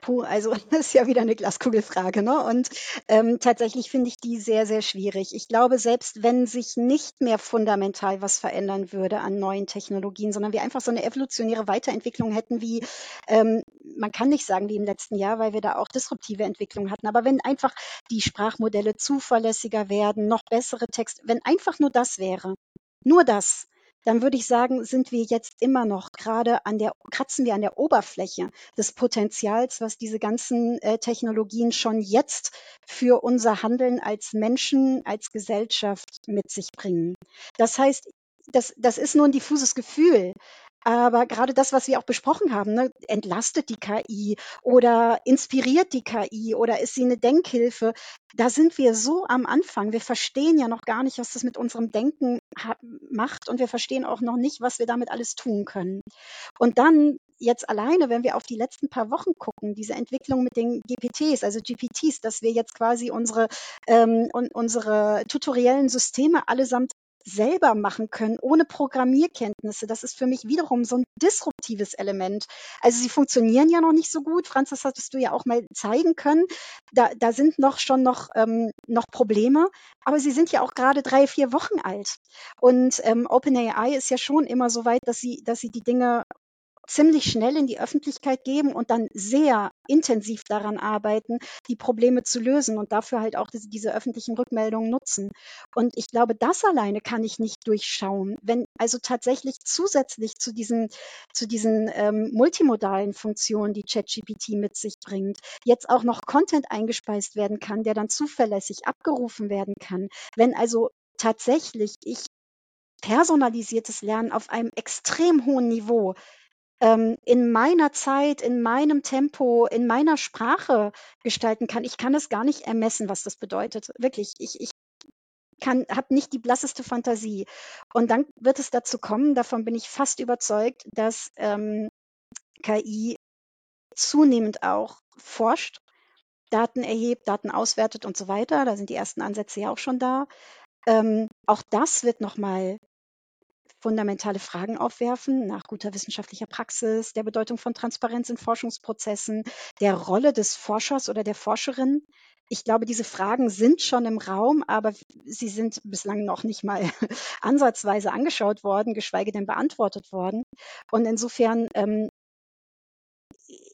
Puh, also <laughs> das ist ja wieder eine Glaskugelfrage, ne? Und ähm, tatsächlich finde ich die sehr, sehr schwierig. Ich glaube, selbst wenn sich nicht mehr fundamental was verändern würde an neuen Technologien, sondern wir einfach so eine evolutionäre Weiterentwicklung hätten, wie ähm, man kann nicht sagen wie im letzten Jahr, weil wir da auch disruptive Entwicklungen hatten. Aber wenn einfach die Sprachmodelle zuverlässiger werden, noch bessere Texte, wenn einfach nur das wäre, nur das, dann würde ich sagen, sind wir jetzt immer noch gerade an der, kratzen wir an der Oberfläche des Potenzials, was diese ganzen äh, Technologien schon jetzt für unser Handeln als Menschen, als Gesellschaft mit sich bringen. Das heißt, das, das ist nur ein diffuses Gefühl. Aber gerade das, was wir auch besprochen haben, ne, entlastet die KI oder inspiriert die KI oder ist sie eine Denkhilfe? Da sind wir so am Anfang. Wir verstehen ja noch gar nicht, was das mit unserem Denken macht und wir verstehen auch noch nicht, was wir damit alles tun können. Und dann jetzt alleine, wenn wir auf die letzten paar Wochen gucken, diese Entwicklung mit den GPTs, also GPTs, dass wir jetzt quasi unsere, ähm, und unsere tutoriellen Systeme allesamt selber machen können, ohne Programmierkenntnisse. Das ist für mich wiederum so ein disruptives Element. Also sie funktionieren ja noch nicht so gut. Franz, das hattest du ja auch mal zeigen können. Da, da sind noch schon noch, ähm, noch Probleme, aber sie sind ja auch gerade drei, vier Wochen alt. Und ähm, OpenAI ist ja schon immer so weit, dass sie, dass sie die Dinge ziemlich schnell in die Öffentlichkeit geben und dann sehr intensiv daran arbeiten, die Probleme zu lösen und dafür halt auch diese, diese öffentlichen Rückmeldungen nutzen. Und ich glaube, das alleine kann ich nicht durchschauen. Wenn also tatsächlich zusätzlich zu diesen, zu diesen ähm, multimodalen Funktionen, die ChatGPT mit sich bringt, jetzt auch noch Content eingespeist werden kann, der dann zuverlässig abgerufen werden kann. Wenn also tatsächlich ich personalisiertes Lernen auf einem extrem hohen Niveau ähm, in meiner Zeit, in meinem Tempo, in meiner Sprache gestalten kann. Ich kann es gar nicht ermessen, was das bedeutet. Wirklich, ich, ich kann, habe nicht die blasseste Fantasie. Und dann wird es dazu kommen, davon bin ich fast überzeugt, dass ähm, KI zunehmend auch forscht, Daten erhebt, Daten auswertet und so weiter. Da sind die ersten Ansätze ja auch schon da. Ähm, auch das wird nochmal fundamentale Fragen aufwerfen nach guter wissenschaftlicher Praxis, der Bedeutung von Transparenz in Forschungsprozessen, der Rolle des Forschers oder der Forscherin. Ich glaube, diese Fragen sind schon im Raum, aber sie sind bislang noch nicht mal <laughs> ansatzweise angeschaut worden, geschweige denn beantwortet worden. Und insofern ähm,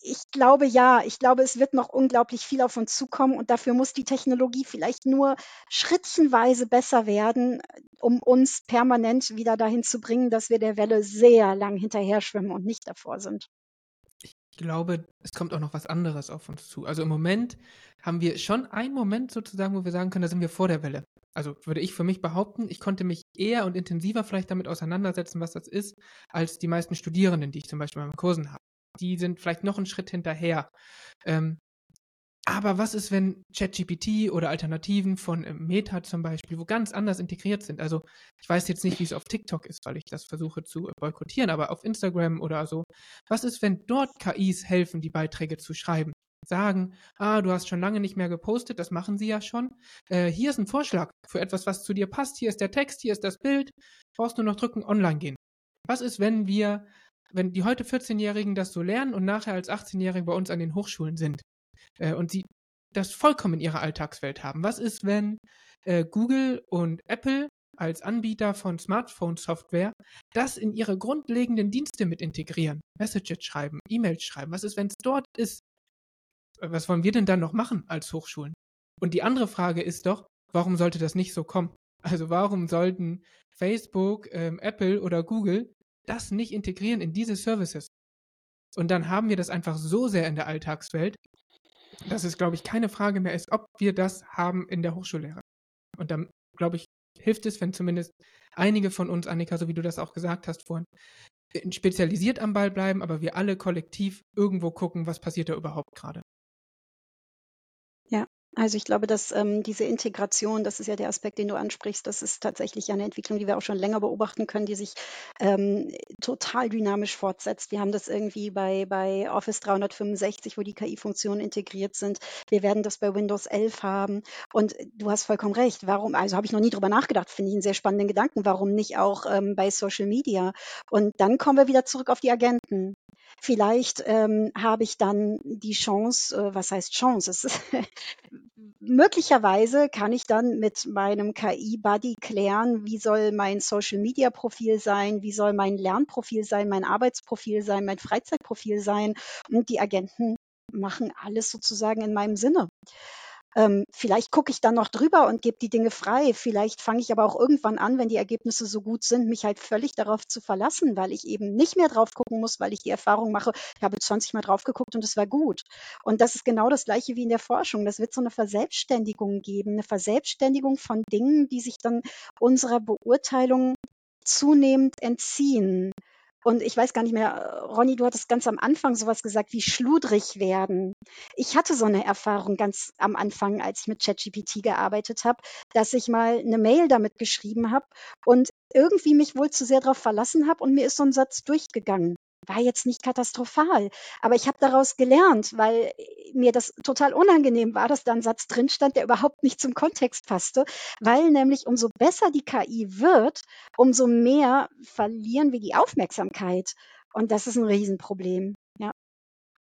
ich glaube ja, ich glaube, es wird noch unglaublich viel auf uns zukommen und dafür muss die Technologie vielleicht nur schrittchenweise besser werden, um uns permanent wieder dahin zu bringen, dass wir der Welle sehr lang hinterher schwimmen und nicht davor sind. Ich glaube, es kommt auch noch was anderes auf uns zu. Also im Moment haben wir schon einen Moment sozusagen, wo wir sagen können, da sind wir vor der Welle. Also würde ich für mich behaupten, ich konnte mich eher und intensiver vielleicht damit auseinandersetzen, was das ist, als die meisten Studierenden, die ich zum Beispiel in meinen Kursen habe die sind vielleicht noch einen Schritt hinterher. Ähm, aber was ist, wenn ChatGPT oder Alternativen von äh, Meta zum Beispiel, wo ganz anders integriert sind? Also ich weiß jetzt nicht, wie es auf TikTok ist, weil ich das versuche zu boykottieren, aber auf Instagram oder so. Was ist, wenn dort KIs helfen, die Beiträge zu schreiben? Sagen, ah, du hast schon lange nicht mehr gepostet, das machen sie ja schon. Äh, hier ist ein Vorschlag für etwas, was zu dir passt. Hier ist der Text, hier ist das Bild. Brauchst nur noch drücken, online gehen. Was ist, wenn wir wenn die heute 14-Jährigen das so lernen und nachher als 18-Jährige bei uns an den Hochschulen sind äh, und sie das vollkommen in ihrer Alltagswelt haben. Was ist, wenn äh, Google und Apple als Anbieter von Smartphone-Software das in ihre grundlegenden Dienste mit integrieren? Messages schreiben, E-Mails schreiben. Was ist, wenn es dort ist? Was wollen wir denn dann noch machen als Hochschulen? Und die andere Frage ist doch, warum sollte das nicht so kommen? Also warum sollten Facebook, ähm, Apple oder Google das nicht integrieren in diese Services. Und dann haben wir das einfach so sehr in der Alltagswelt, dass es, glaube ich, keine Frage mehr ist, ob wir das haben in der Hochschullehre. Und dann, glaube ich, hilft es, wenn zumindest einige von uns, Annika, so wie du das auch gesagt hast vorhin, spezialisiert am Ball bleiben, aber wir alle kollektiv irgendwo gucken, was passiert da überhaupt gerade. Also ich glaube, dass ähm, diese Integration, das ist ja der Aspekt, den du ansprichst, das ist tatsächlich eine Entwicklung, die wir auch schon länger beobachten können, die sich ähm, total dynamisch fortsetzt. Wir haben das irgendwie bei, bei Office 365, wo die KI-Funktionen integriert sind. Wir werden das bei Windows 11 haben. Und du hast vollkommen recht. Warum? Also habe ich noch nie drüber nachgedacht. Finde ich einen sehr spannenden Gedanken. Warum nicht auch ähm, bei Social Media? Und dann kommen wir wieder zurück auf die Agenten. Vielleicht ähm, habe ich dann die Chance, äh, was heißt Chance? Es ist, <laughs> möglicherweise kann ich dann mit meinem KI-Buddy klären, wie soll mein Social-Media-Profil sein, wie soll mein Lernprofil sein, mein Arbeitsprofil sein, mein Freizeitprofil sein. Und die Agenten machen alles sozusagen in meinem Sinne. Ähm, vielleicht gucke ich dann noch drüber und gebe die Dinge frei. Vielleicht fange ich aber auch irgendwann an, wenn die Ergebnisse so gut sind, mich halt völlig darauf zu verlassen, weil ich eben nicht mehr drauf gucken muss, weil ich die Erfahrung mache, ich habe 20 Mal drauf geguckt und es war gut. Und das ist genau das Gleiche wie in der Forschung. Das wird so eine Verselbstständigung geben, eine Verselbstständigung von Dingen, die sich dann unserer Beurteilung zunehmend entziehen. Und ich weiß gar nicht mehr, Ronny, du hattest ganz am Anfang sowas gesagt wie schludrig werden. Ich hatte so eine Erfahrung ganz am Anfang, als ich mit ChatGPT gearbeitet habe, dass ich mal eine Mail damit geschrieben habe und irgendwie mich wohl zu sehr darauf verlassen habe und mir ist so ein Satz durchgegangen war jetzt nicht katastrophal, aber ich habe daraus gelernt, weil mir das total unangenehm war, dass da ein Satz drin stand, der überhaupt nicht zum Kontext passte, weil nämlich umso besser die KI wird, umso mehr verlieren wir die Aufmerksamkeit. Und das ist ein Riesenproblem.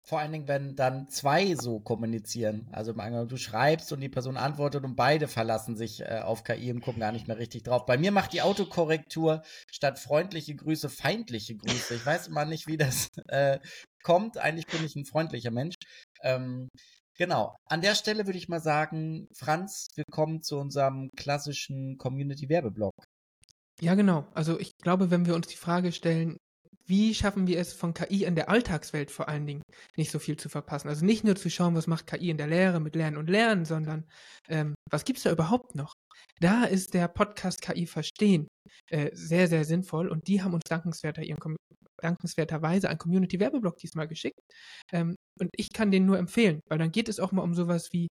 Vor allen Dingen, wenn dann zwei so kommunizieren. Also du schreibst und die Person antwortet und beide verlassen sich äh, auf KI und gucken gar nicht mehr richtig drauf. Bei mir macht die Autokorrektur statt freundliche Grüße feindliche Grüße. Ich weiß immer nicht, wie das <laughs> äh, kommt. Eigentlich bin ich ein freundlicher Mensch. Ähm, genau. An der Stelle würde ich mal sagen, Franz, wir kommen zu unserem klassischen Community-Werbeblock. Ja, genau. Also ich glaube, wenn wir uns die Frage stellen, wie schaffen wir es von KI in der Alltagswelt vor allen Dingen nicht so viel zu verpassen? Also nicht nur zu schauen, was macht KI in der Lehre mit Lernen und Lernen, sondern ähm, was es da überhaupt noch? Da ist der Podcast KI Verstehen äh, sehr, sehr sinnvoll und die haben uns dankenswerter ihren, dankenswerterweise einen Community-Werbeblock diesmal geschickt. Ähm, und ich kann den nur empfehlen, weil dann geht es auch mal um sowas wie,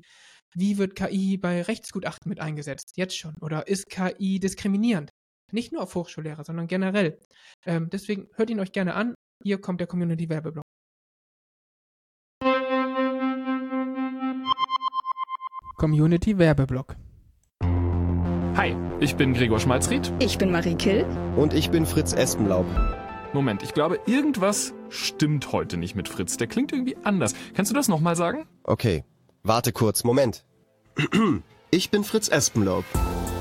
wie wird KI bei Rechtsgutachten mit eingesetzt? Jetzt schon. Oder ist KI diskriminierend? Nicht nur auf Hochschullehrer, sondern generell. Ähm, deswegen hört ihn euch gerne an. Hier kommt der Community-Werbeblock. Community-Werbeblock. Hi, ich bin Gregor Schmalzried. Ich bin Marie Kill. Und ich bin Fritz Espenlaub. Moment, ich glaube, irgendwas stimmt heute nicht mit Fritz. Der klingt irgendwie anders. Kannst du das nochmal sagen? Okay, warte kurz, Moment. <clears throat> Ich bin Fritz Espenlaub.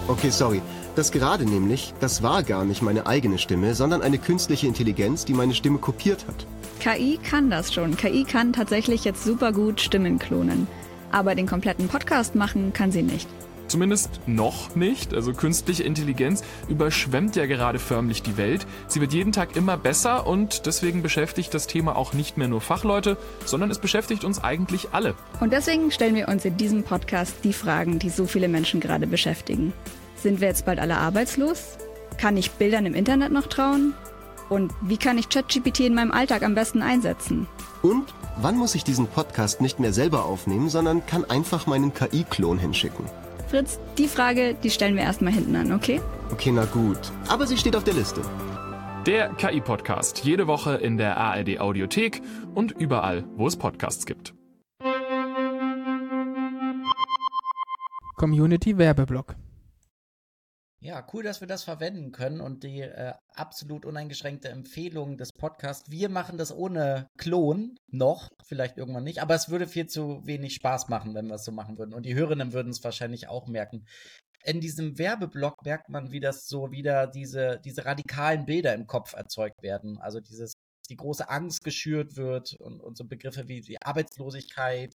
Okay, sorry. Das gerade nämlich, das war gar nicht meine eigene Stimme, sondern eine künstliche Intelligenz, die meine Stimme kopiert hat. KI kann das schon. KI kann tatsächlich jetzt super gut Stimmen klonen. Aber den kompletten Podcast machen kann sie nicht. Zumindest noch nicht. Also künstliche Intelligenz überschwemmt ja gerade förmlich die Welt. Sie wird jeden Tag immer besser und deswegen beschäftigt das Thema auch nicht mehr nur Fachleute, sondern es beschäftigt uns eigentlich alle. Und deswegen stellen wir uns in diesem Podcast die Fragen, die so viele Menschen gerade beschäftigen. Sind wir jetzt bald alle arbeitslos? Kann ich Bildern im Internet noch trauen? Und wie kann ich ChatGPT in meinem Alltag am besten einsetzen? Und wann muss ich diesen Podcast nicht mehr selber aufnehmen, sondern kann einfach meinen KI-Klon hinschicken? Fritz, die Frage, die stellen wir erstmal hinten an, okay? Okay, na gut. Aber sie steht auf der Liste. Der KI-Podcast. Jede Woche in der ARD Audiothek und überall, wo es Podcasts gibt. Community Werbeblock. Ja, cool, dass wir das verwenden können und die äh, absolut uneingeschränkte Empfehlung des Podcasts. Wir machen das ohne Klon noch, vielleicht irgendwann nicht, aber es würde viel zu wenig Spaß machen, wenn wir es so machen würden. Und die Hörerinnen würden es wahrscheinlich auch merken. In diesem Werbeblock merkt man, wie das so wieder diese, diese radikalen Bilder im Kopf erzeugt werden. Also dieses, die große Angst geschürt wird und, und so Begriffe wie die Arbeitslosigkeit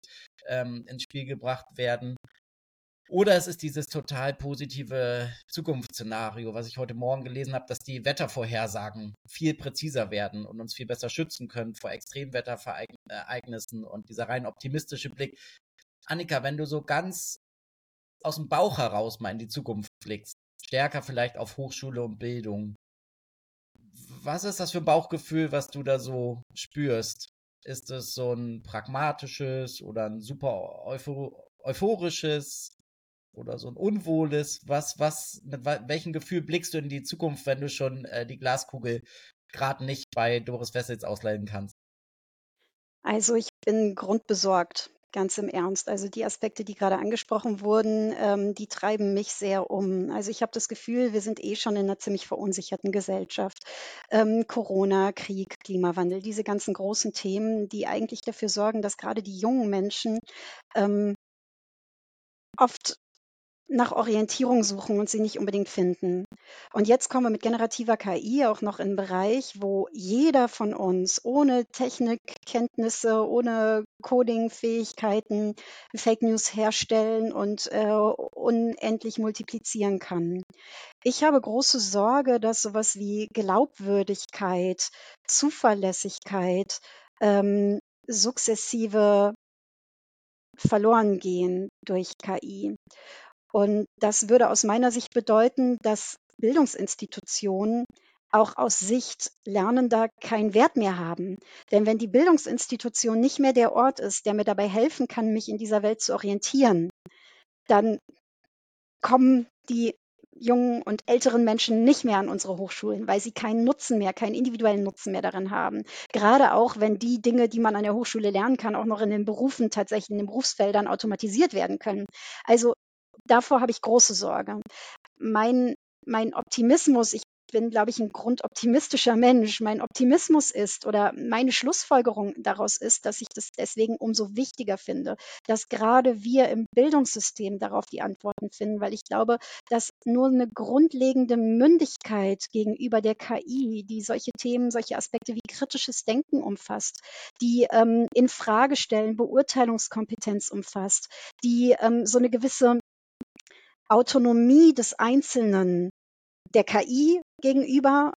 ähm, ins Spiel gebracht werden. Oder es ist dieses total positive Zukunftsszenario, was ich heute Morgen gelesen habe, dass die Wettervorhersagen viel präziser werden und uns viel besser schützen können vor Extremwetterereignissen und dieser rein optimistische Blick. Annika, wenn du so ganz aus dem Bauch heraus mal in die Zukunft blickst, stärker vielleicht auf Hochschule und Bildung. Was ist das für ein Bauchgefühl, was du da so spürst? Ist es so ein pragmatisches oder ein super euphorisches oder so ein unwohles? Was, was, mit welchem Gefühl blickst du in die Zukunft, wenn du schon äh, die Glaskugel gerade nicht bei Doris Wessels ausleihen kannst? Also ich bin grundbesorgt, ganz im Ernst. Also die Aspekte, die gerade angesprochen wurden, ähm, die treiben mich sehr um. Also ich habe das Gefühl, wir sind eh schon in einer ziemlich verunsicherten Gesellschaft. Ähm, Corona, Krieg, Klimawandel, diese ganzen großen Themen, die eigentlich dafür sorgen, dass gerade die jungen Menschen ähm, oft nach Orientierung suchen und sie nicht unbedingt finden. Und jetzt kommen wir mit generativer KI auch noch in einen Bereich, wo jeder von uns ohne Technikkenntnisse, ohne Coding-Fähigkeiten Fake News herstellen und äh, unendlich multiplizieren kann. Ich habe große Sorge, dass sowas wie Glaubwürdigkeit, Zuverlässigkeit, ähm, sukzessive verloren gehen durch KI. Und das würde aus meiner Sicht bedeuten, dass Bildungsinstitutionen auch aus Sicht Lernender keinen Wert mehr haben. Denn wenn die Bildungsinstitution nicht mehr der Ort ist, der mir dabei helfen kann, mich in dieser Welt zu orientieren, dann kommen die jungen und älteren Menschen nicht mehr an unsere Hochschulen, weil sie keinen Nutzen mehr, keinen individuellen Nutzen mehr darin haben. Gerade auch, wenn die Dinge, die man an der Hochschule lernen kann, auch noch in den Berufen tatsächlich in den Berufsfeldern automatisiert werden können. Also davor habe ich große Sorge. Mein, mein Optimismus, ich bin, glaube ich, ein grundoptimistischer Mensch. Mein Optimismus ist oder meine Schlussfolgerung daraus ist, dass ich das deswegen umso wichtiger finde, dass gerade wir im Bildungssystem darauf die Antworten finden, weil ich glaube, dass nur eine grundlegende Mündigkeit gegenüber der KI, die solche Themen, solche Aspekte wie kritisches Denken umfasst, die ähm, in Frage stellen, Beurteilungskompetenz umfasst, die ähm, so eine gewisse Autonomie des Einzelnen der KI gegenüber,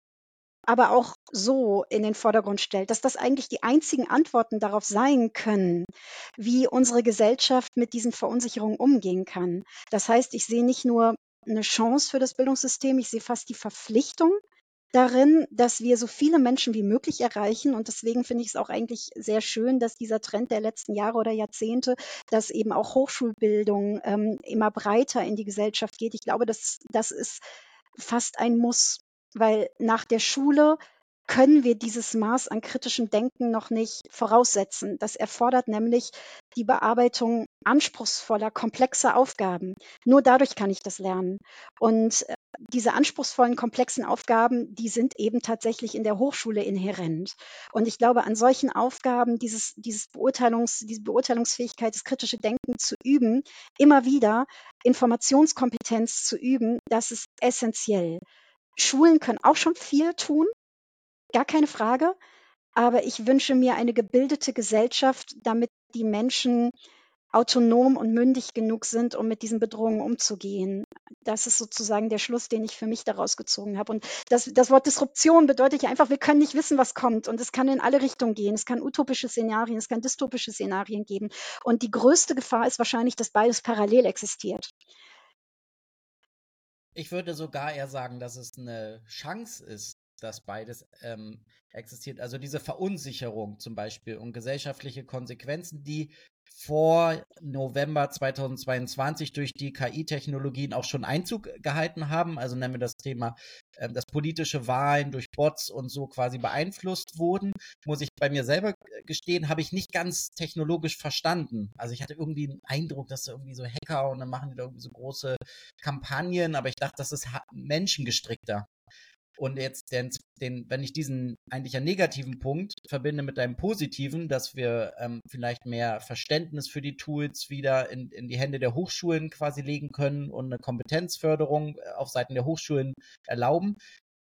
aber auch so in den Vordergrund stellt, dass das eigentlich die einzigen Antworten darauf sein können, wie unsere Gesellschaft mit diesen Verunsicherungen umgehen kann. Das heißt, ich sehe nicht nur eine Chance für das Bildungssystem, ich sehe fast die Verpflichtung, darin, dass wir so viele Menschen wie möglich erreichen. Und deswegen finde ich es auch eigentlich sehr schön, dass dieser Trend der letzten Jahre oder Jahrzehnte, dass eben auch Hochschulbildung ähm, immer breiter in die Gesellschaft geht. Ich glaube, das, das ist fast ein Muss, weil nach der Schule können wir dieses Maß an kritischem Denken noch nicht voraussetzen. Das erfordert nämlich die Bearbeitung anspruchsvoller, komplexer Aufgaben. Nur dadurch kann ich das lernen. Und diese anspruchsvollen, komplexen Aufgaben, die sind eben tatsächlich in der Hochschule inhärent. Und ich glaube, an solchen Aufgaben, dieses, dieses Beurteilungs, diese Beurteilungsfähigkeit, das kritische Denken zu üben, immer wieder Informationskompetenz zu üben, das ist essentiell. Schulen können auch schon viel tun, gar keine Frage. Aber ich wünsche mir eine gebildete Gesellschaft, damit die Menschen autonom und mündig genug sind, um mit diesen Bedrohungen umzugehen. Das ist sozusagen der Schluss, den ich für mich daraus gezogen habe. Und das, das Wort Disruption bedeutet ja einfach, wir können nicht wissen, was kommt. Und es kann in alle Richtungen gehen. Es kann utopische Szenarien, es kann dystopische Szenarien geben. Und die größte Gefahr ist wahrscheinlich, dass beides parallel existiert. Ich würde sogar eher sagen, dass es eine Chance ist, dass beides ähm, existiert. Also diese Verunsicherung zum Beispiel und gesellschaftliche Konsequenzen, die vor November 2022 durch die KI-Technologien auch schon Einzug gehalten haben. Also nennen wir das Thema, äh, dass politische Wahlen durch Bots und so quasi beeinflusst wurden. Muss ich bei mir selber gestehen, habe ich nicht ganz technologisch verstanden. Also ich hatte irgendwie den Eindruck, dass da irgendwie so Hacker und dann machen die da irgendwie so große Kampagnen, aber ich dachte, das ist menschengestrickter. Und jetzt, den, den, wenn ich diesen eigentlich einen negativen Punkt verbinde mit einem positiven, dass wir ähm, vielleicht mehr Verständnis für die Tools wieder in, in die Hände der Hochschulen quasi legen können und eine Kompetenzförderung äh, auf Seiten der Hochschulen erlauben,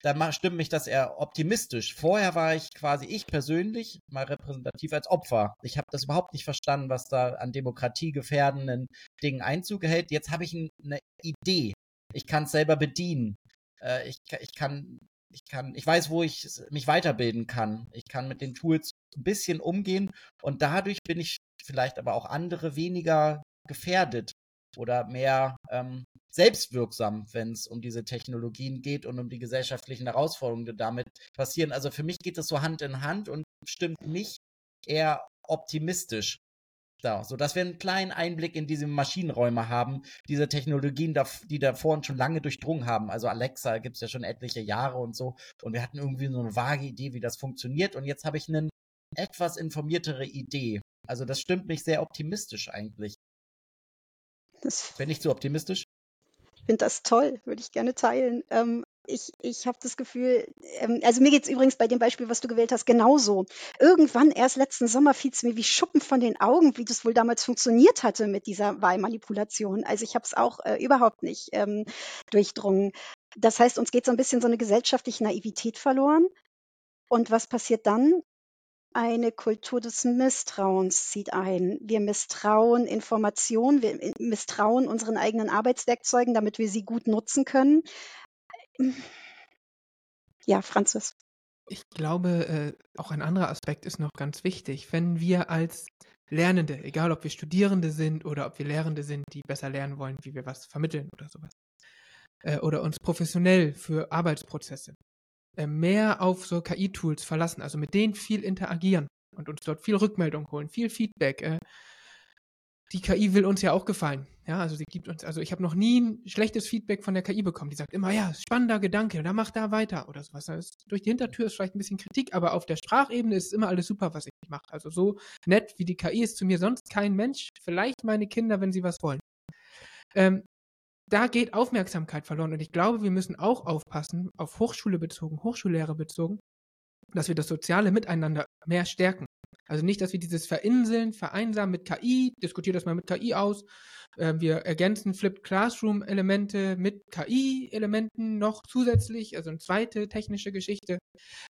dann stimmt mich das eher optimistisch. Vorher war ich quasi ich persönlich mal repräsentativ als Opfer. Ich habe das überhaupt nicht verstanden, was da an demokratiegefährdenden Dingen Einzug hält. Jetzt habe ich eine Idee. Ich kann es selber bedienen. Äh, ich, ich kann, ich kann, ich weiß, wo ich mich weiterbilden kann. Ich kann mit den Tools ein bisschen umgehen und dadurch bin ich vielleicht aber auch andere weniger gefährdet oder mehr, ähm, selbstwirksam, wenn es um diese Technologien geht und um die gesellschaftlichen Herausforderungen, die damit passieren. Also für mich geht das so Hand in Hand und stimmt mich eher optimistisch da, so dass wir einen kleinen Einblick in diese Maschinenräume haben, diese Technologien, die da vorhin schon lange durchdrungen haben. Also Alexa gibt es ja schon etliche Jahre und so. Und wir hatten irgendwie so eine vage Idee, wie das funktioniert. Und jetzt habe ich eine etwas informiertere Idee. Also das stimmt mich sehr optimistisch eigentlich. Das Bin ich zu optimistisch? Ich finde das toll, würde ich gerne teilen. Ähm, ich, ich habe das Gefühl, ähm, also mir geht es übrigens bei dem Beispiel, was du gewählt hast, genauso. Irgendwann, erst letzten Sommer, fiel es mir wie Schuppen von den Augen, wie das wohl damals funktioniert hatte mit dieser Wahlmanipulation. Also ich habe es auch äh, überhaupt nicht ähm, durchdrungen. Das heißt, uns geht so ein bisschen so eine gesellschaftliche Naivität verloren. Und was passiert dann? Eine Kultur des Misstrauens zieht ein. Wir misstrauen Informationen, wir misstrauen unseren eigenen Arbeitswerkzeugen, damit wir sie gut nutzen können. Ja, Franzis. Ich glaube, äh, auch ein anderer Aspekt ist noch ganz wichtig. Wenn wir als Lernende, egal ob wir Studierende sind oder ob wir Lehrende sind, die besser lernen wollen, wie wir was vermitteln oder sowas, äh, oder uns professionell für Arbeitsprozesse äh, mehr auf so KI-Tools verlassen, also mit denen viel interagieren und uns dort viel Rückmeldung holen, viel Feedback, die KI will uns ja auch gefallen. Ja, also sie gibt uns, also ich habe noch nie ein schlechtes Feedback von der KI bekommen. Die sagt immer, ja, spannender Gedanke, da mach da weiter oder sowas. Das durch die Hintertür ist vielleicht ein bisschen Kritik, aber auf der Sprachebene ist immer alles super, was ich mache. Also so nett wie die KI ist zu mir sonst kein Mensch. Vielleicht meine Kinder, wenn sie was wollen. Ähm, da geht Aufmerksamkeit verloren und ich glaube, wir müssen auch aufpassen, auf Hochschule bezogen, Hochschullehre bezogen, dass wir das soziale Miteinander mehr stärken. Also nicht, dass wir dieses Verinseln, Vereinsamen mit KI, diskutiert das mal mit KI aus. Äh, wir ergänzen Flipped Classroom-Elemente mit KI-Elementen noch zusätzlich, also eine zweite technische Geschichte.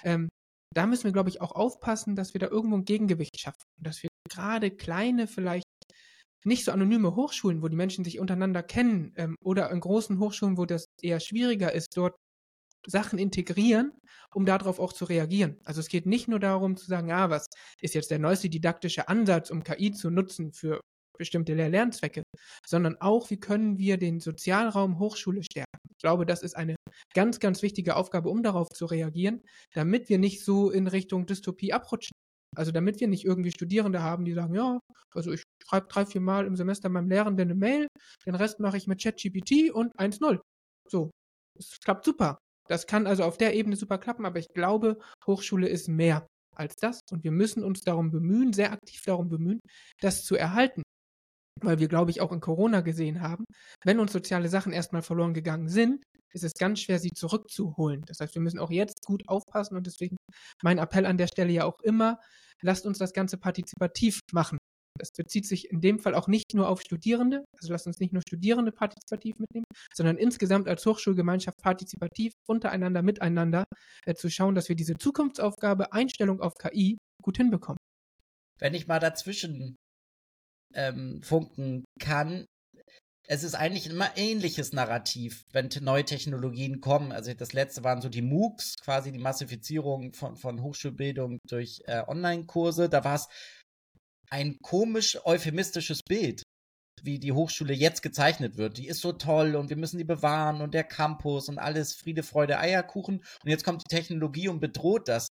Ähm, da müssen wir, glaube ich, auch aufpassen, dass wir da irgendwo ein Gegengewicht schaffen. Dass wir gerade kleine, vielleicht nicht so anonyme Hochschulen, wo die Menschen sich untereinander kennen, ähm, oder in großen Hochschulen, wo das eher schwieriger ist, dort Sachen integrieren, um darauf auch zu reagieren. Also es geht nicht nur darum zu sagen, ah, was ist jetzt der neueste didaktische Ansatz, um KI zu nutzen für bestimmte Lehr Lernzwecke, sondern auch, wie können wir den Sozialraum Hochschule stärken. Ich glaube, das ist eine ganz, ganz wichtige Aufgabe, um darauf zu reagieren, damit wir nicht so in Richtung Dystopie abrutschen. Also damit wir nicht irgendwie Studierende haben, die sagen, ja, also ich schreibe drei, vier Mal im Semester meinem Lehrenden eine Mail, den Rest mache ich mit ChatGPT und 1.0. So, es klappt super. Das kann also auf der Ebene super klappen, aber ich glaube, Hochschule ist mehr als das und wir müssen uns darum bemühen, sehr aktiv darum bemühen, das zu erhalten. Weil wir, glaube ich, auch in Corona gesehen haben, wenn uns soziale Sachen erstmal verloren gegangen sind, ist es ganz schwer, sie zurückzuholen. Das heißt, wir müssen auch jetzt gut aufpassen und deswegen mein Appell an der Stelle ja auch immer, lasst uns das Ganze partizipativ machen. Das bezieht sich in dem Fall auch nicht nur auf Studierende, also lasst uns nicht nur Studierende partizipativ mitnehmen, sondern insgesamt als Hochschulgemeinschaft partizipativ untereinander, miteinander äh, zu schauen, dass wir diese Zukunftsaufgabe Einstellung auf KI gut hinbekommen. Wenn ich mal dazwischen ähm, funken kann, es ist eigentlich immer ähnliches Narrativ, wenn neue Technologien kommen. Also das letzte waren so die MOOCs, quasi die Massifizierung von, von Hochschulbildung durch äh, Online-Kurse. Da war es ein komisch euphemistisches Bild, wie die Hochschule jetzt gezeichnet wird. Die ist so toll und wir müssen die bewahren und der Campus und alles Friede, Freude, Eierkuchen. Und jetzt kommt die Technologie und bedroht das.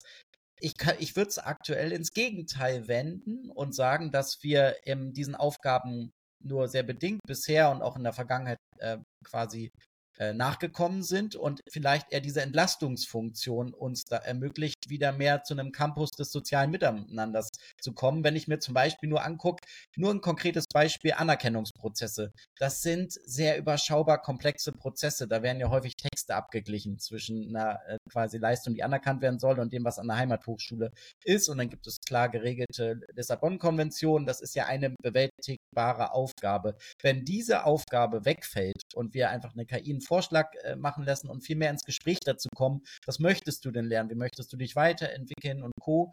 Ich, ich würde es aktuell ins Gegenteil wenden und sagen, dass wir in diesen Aufgaben nur sehr bedingt bisher und auch in der Vergangenheit äh, quasi äh, nachgekommen sind und vielleicht eher diese Entlastungsfunktion uns da ermöglicht, wieder mehr zu einem Campus des sozialen Miteinanders zu kommen. Wenn ich mir zum Beispiel nur angucke, nur ein konkretes Beispiel Anerkennungsprozesse. Das sind sehr überschaubar komplexe Prozesse. Da werden ja häufig Texte abgeglichen zwischen einer äh, quasi Leistung, die anerkannt werden soll und dem, was an der Heimathochschule ist. Und dann gibt es klar geregelte Lissabon-Konvention. Das ist ja eine bewältigbare Aufgabe. Wenn diese Aufgabe wegfällt und wir einfach eine KI Vorschlag äh, machen lassen und viel mehr ins Gespräch dazu kommen. Was möchtest du denn lernen? Wie möchtest du dich weiterentwickeln und Co.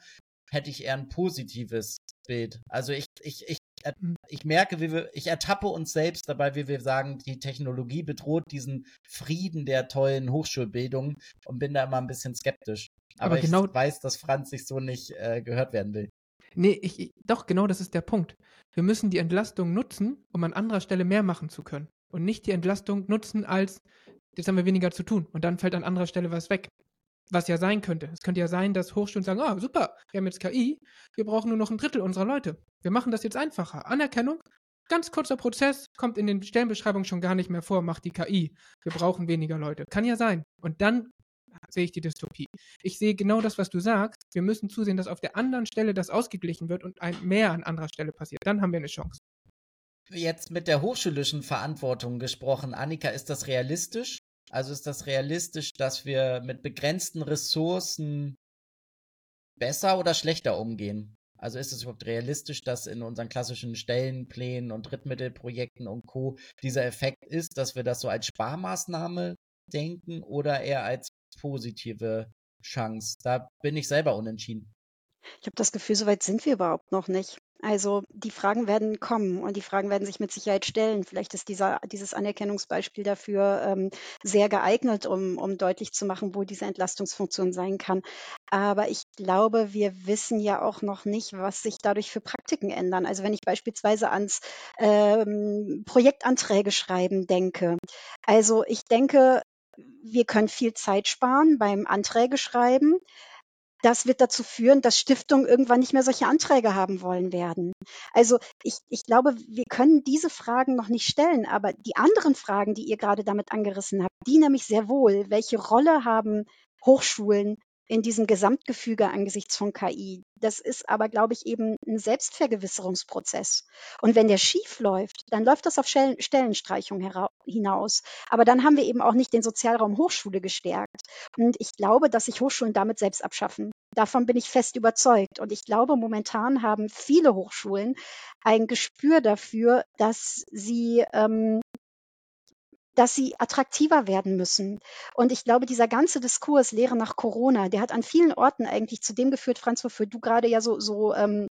Hätte ich eher ein positives Bild. Also ich, ich, ich, hm. ich merke, wie wir, ich ertappe uns selbst dabei, wie wir sagen, die Technologie bedroht diesen Frieden der tollen Hochschulbildung und bin da immer ein bisschen skeptisch. Aber, Aber genau, ich weiß, dass Franz sich so nicht äh, gehört werden will. Nee, ich, ich, doch, genau das ist der Punkt. Wir müssen die Entlastung nutzen, um an anderer Stelle mehr machen zu können. Und nicht die Entlastung nutzen als, jetzt haben wir weniger zu tun und dann fällt an anderer Stelle was weg. Was ja sein könnte. Es könnte ja sein, dass Hochschulen sagen, ah, super, wir haben jetzt KI, wir brauchen nur noch ein Drittel unserer Leute. Wir machen das jetzt einfacher. Anerkennung, ganz kurzer Prozess, kommt in den Stellenbeschreibungen schon gar nicht mehr vor, macht die KI. Wir brauchen weniger Leute. Kann ja sein. Und dann sehe ich die Dystopie. Ich sehe genau das, was du sagst. Wir müssen zusehen, dass auf der anderen Stelle das ausgeglichen wird und ein mehr an anderer Stelle passiert. Dann haben wir eine Chance. Jetzt mit der hochschulischen Verantwortung gesprochen. Annika, ist das realistisch? Also ist das realistisch, dass wir mit begrenzten Ressourcen besser oder schlechter umgehen? Also ist es überhaupt realistisch, dass in unseren klassischen Stellenplänen und Drittmittelprojekten und Co. dieser Effekt ist, dass wir das so als Sparmaßnahme denken oder eher als positive Chance? Da bin ich selber unentschieden. Ich habe das Gefühl, so weit sind wir überhaupt noch nicht. Also die Fragen werden kommen und die Fragen werden sich mit Sicherheit stellen. Vielleicht ist dieser, dieses Anerkennungsbeispiel dafür ähm, sehr geeignet, um, um deutlich zu machen, wo diese Entlastungsfunktion sein kann. Aber ich glaube, wir wissen ja auch noch nicht, was sich dadurch für Praktiken ändern. Also wenn ich beispielsweise ans ähm, Projektanträge schreiben denke. Also ich denke, wir können viel Zeit sparen beim Anträge schreiben das wird dazu führen, dass Stiftungen irgendwann nicht mehr solche Anträge haben wollen werden. Also ich, ich glaube, wir können diese Fragen noch nicht stellen, aber die anderen Fragen, die ihr gerade damit angerissen habt, die nämlich sehr wohl, welche Rolle haben Hochschulen in diesem Gesamtgefüge angesichts von KI. Das ist aber, glaube ich, eben ein Selbstvergewisserungsprozess. Und wenn der schief läuft, dann läuft das auf Stellenstreichung hinaus. Aber dann haben wir eben auch nicht den Sozialraum Hochschule gestärkt. Und ich glaube, dass sich Hochschulen damit selbst abschaffen. Davon bin ich fest überzeugt. Und ich glaube, momentan haben viele Hochschulen ein Gespür dafür, dass sie ähm, dass sie attraktiver werden müssen. Und ich glaube, dieser ganze Diskurs Lehre nach Corona, der hat an vielen Orten eigentlich zu dem geführt, Franz, wofür du gerade ja so, so ähm,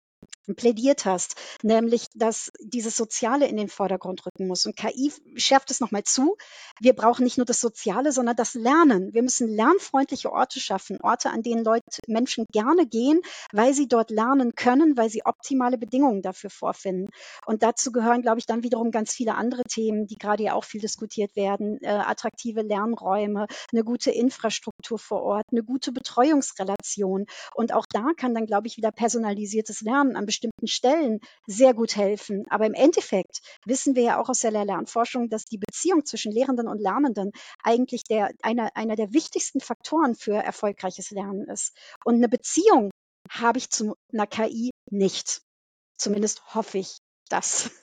plädiert hast, nämlich dass dieses Soziale in den Vordergrund rücken muss. Und KI schärft es nochmal zu. Wir brauchen nicht nur das Soziale, sondern das Lernen. Wir müssen lernfreundliche Orte schaffen, Orte, an denen Leute, Menschen gerne gehen, weil sie dort lernen können, weil sie optimale Bedingungen dafür vorfinden. Und dazu gehören, glaube ich, dann wiederum ganz viele andere Themen, die gerade ja auch viel diskutiert werden. Äh, attraktive Lernräume, eine gute Infrastruktur vor Ort, eine gute Betreuungsrelation. Und auch da kann dann, glaube ich, wieder personalisiertes Lernen an bestimmten Stellen sehr gut helfen. Aber im Endeffekt wissen wir ja auch aus der Lernforschung, dass die Beziehung zwischen Lehrenden und Lernenden eigentlich der, einer, einer der wichtigsten Faktoren für erfolgreiches Lernen ist. Und eine Beziehung habe ich zu einer KI nicht. Zumindest hoffe ich das. <laughs>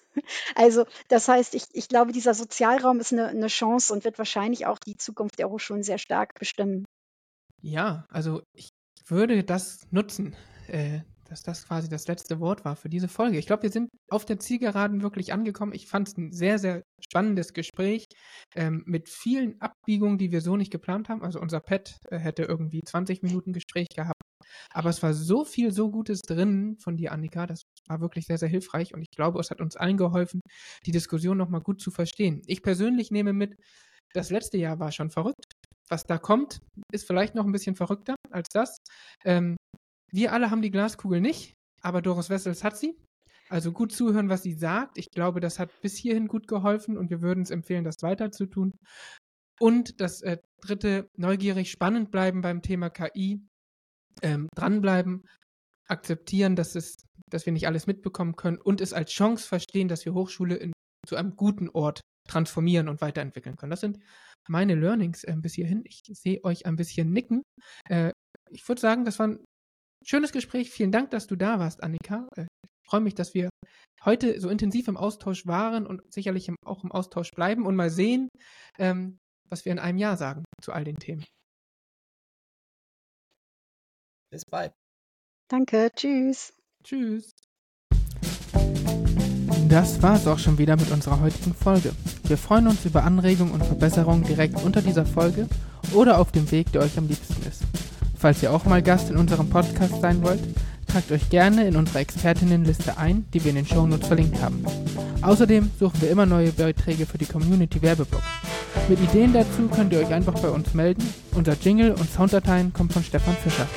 Also das heißt, ich, ich glaube, dieser Sozialraum ist eine, eine Chance und wird wahrscheinlich auch die Zukunft der Hochschulen sehr stark bestimmen. Ja, also ich würde das nutzen, äh, dass das quasi das letzte Wort war für diese Folge. Ich glaube, wir sind auf der Zielgeraden wirklich angekommen. Ich fand es ein sehr, sehr spannendes Gespräch ähm, mit vielen Abbiegungen, die wir so nicht geplant haben. Also unser Pet äh, hätte irgendwie 20 Minuten Gespräch gehabt. Aber es war so viel, so Gutes drin von dir, Annika. Das war wirklich sehr, sehr hilfreich. Und ich glaube, es hat uns allen geholfen, die Diskussion nochmal gut zu verstehen. Ich persönlich nehme mit, das letzte Jahr war schon verrückt. Was da kommt, ist vielleicht noch ein bisschen verrückter als das. Ähm, wir alle haben die Glaskugel nicht, aber Doris Wessels hat sie. Also gut zuhören, was sie sagt. Ich glaube, das hat bis hierhin gut geholfen und wir würden es empfehlen, das weiter zu tun. Und das äh, dritte, neugierig spannend bleiben beim Thema KI, ähm, dranbleiben, akzeptieren, dass, es, dass wir nicht alles mitbekommen können und es als Chance verstehen, dass wir Hochschule in, zu einem guten Ort transformieren und weiterentwickeln können. Das sind meine Learnings äh, bis hierhin. Ich sehe euch ein bisschen nicken. Äh, ich würde sagen, das waren Schönes Gespräch. Vielen Dank, dass du da warst, Annika. Äh, ich freue mich, dass wir heute so intensiv im Austausch waren und sicherlich auch im Austausch bleiben und mal sehen, ähm, was wir in einem Jahr sagen zu all den Themen. Bis bald. Danke. Tschüss. Tschüss. Das war es auch schon wieder mit unserer heutigen Folge. Wir freuen uns über Anregungen und Verbesserungen direkt unter dieser Folge oder auf dem Weg, der euch am liebsten ist. Falls ihr auch mal Gast in unserem Podcast sein wollt, tragt euch gerne in unsere Expertinnenliste ein, die wir in den Shownotes verlinkt haben. Außerdem suchen wir immer neue Beiträge für die Community Werbeblock. Mit Ideen dazu könnt ihr euch einfach bei uns melden. Unser Jingle und Sounddateien kommen von Stefan Fischer.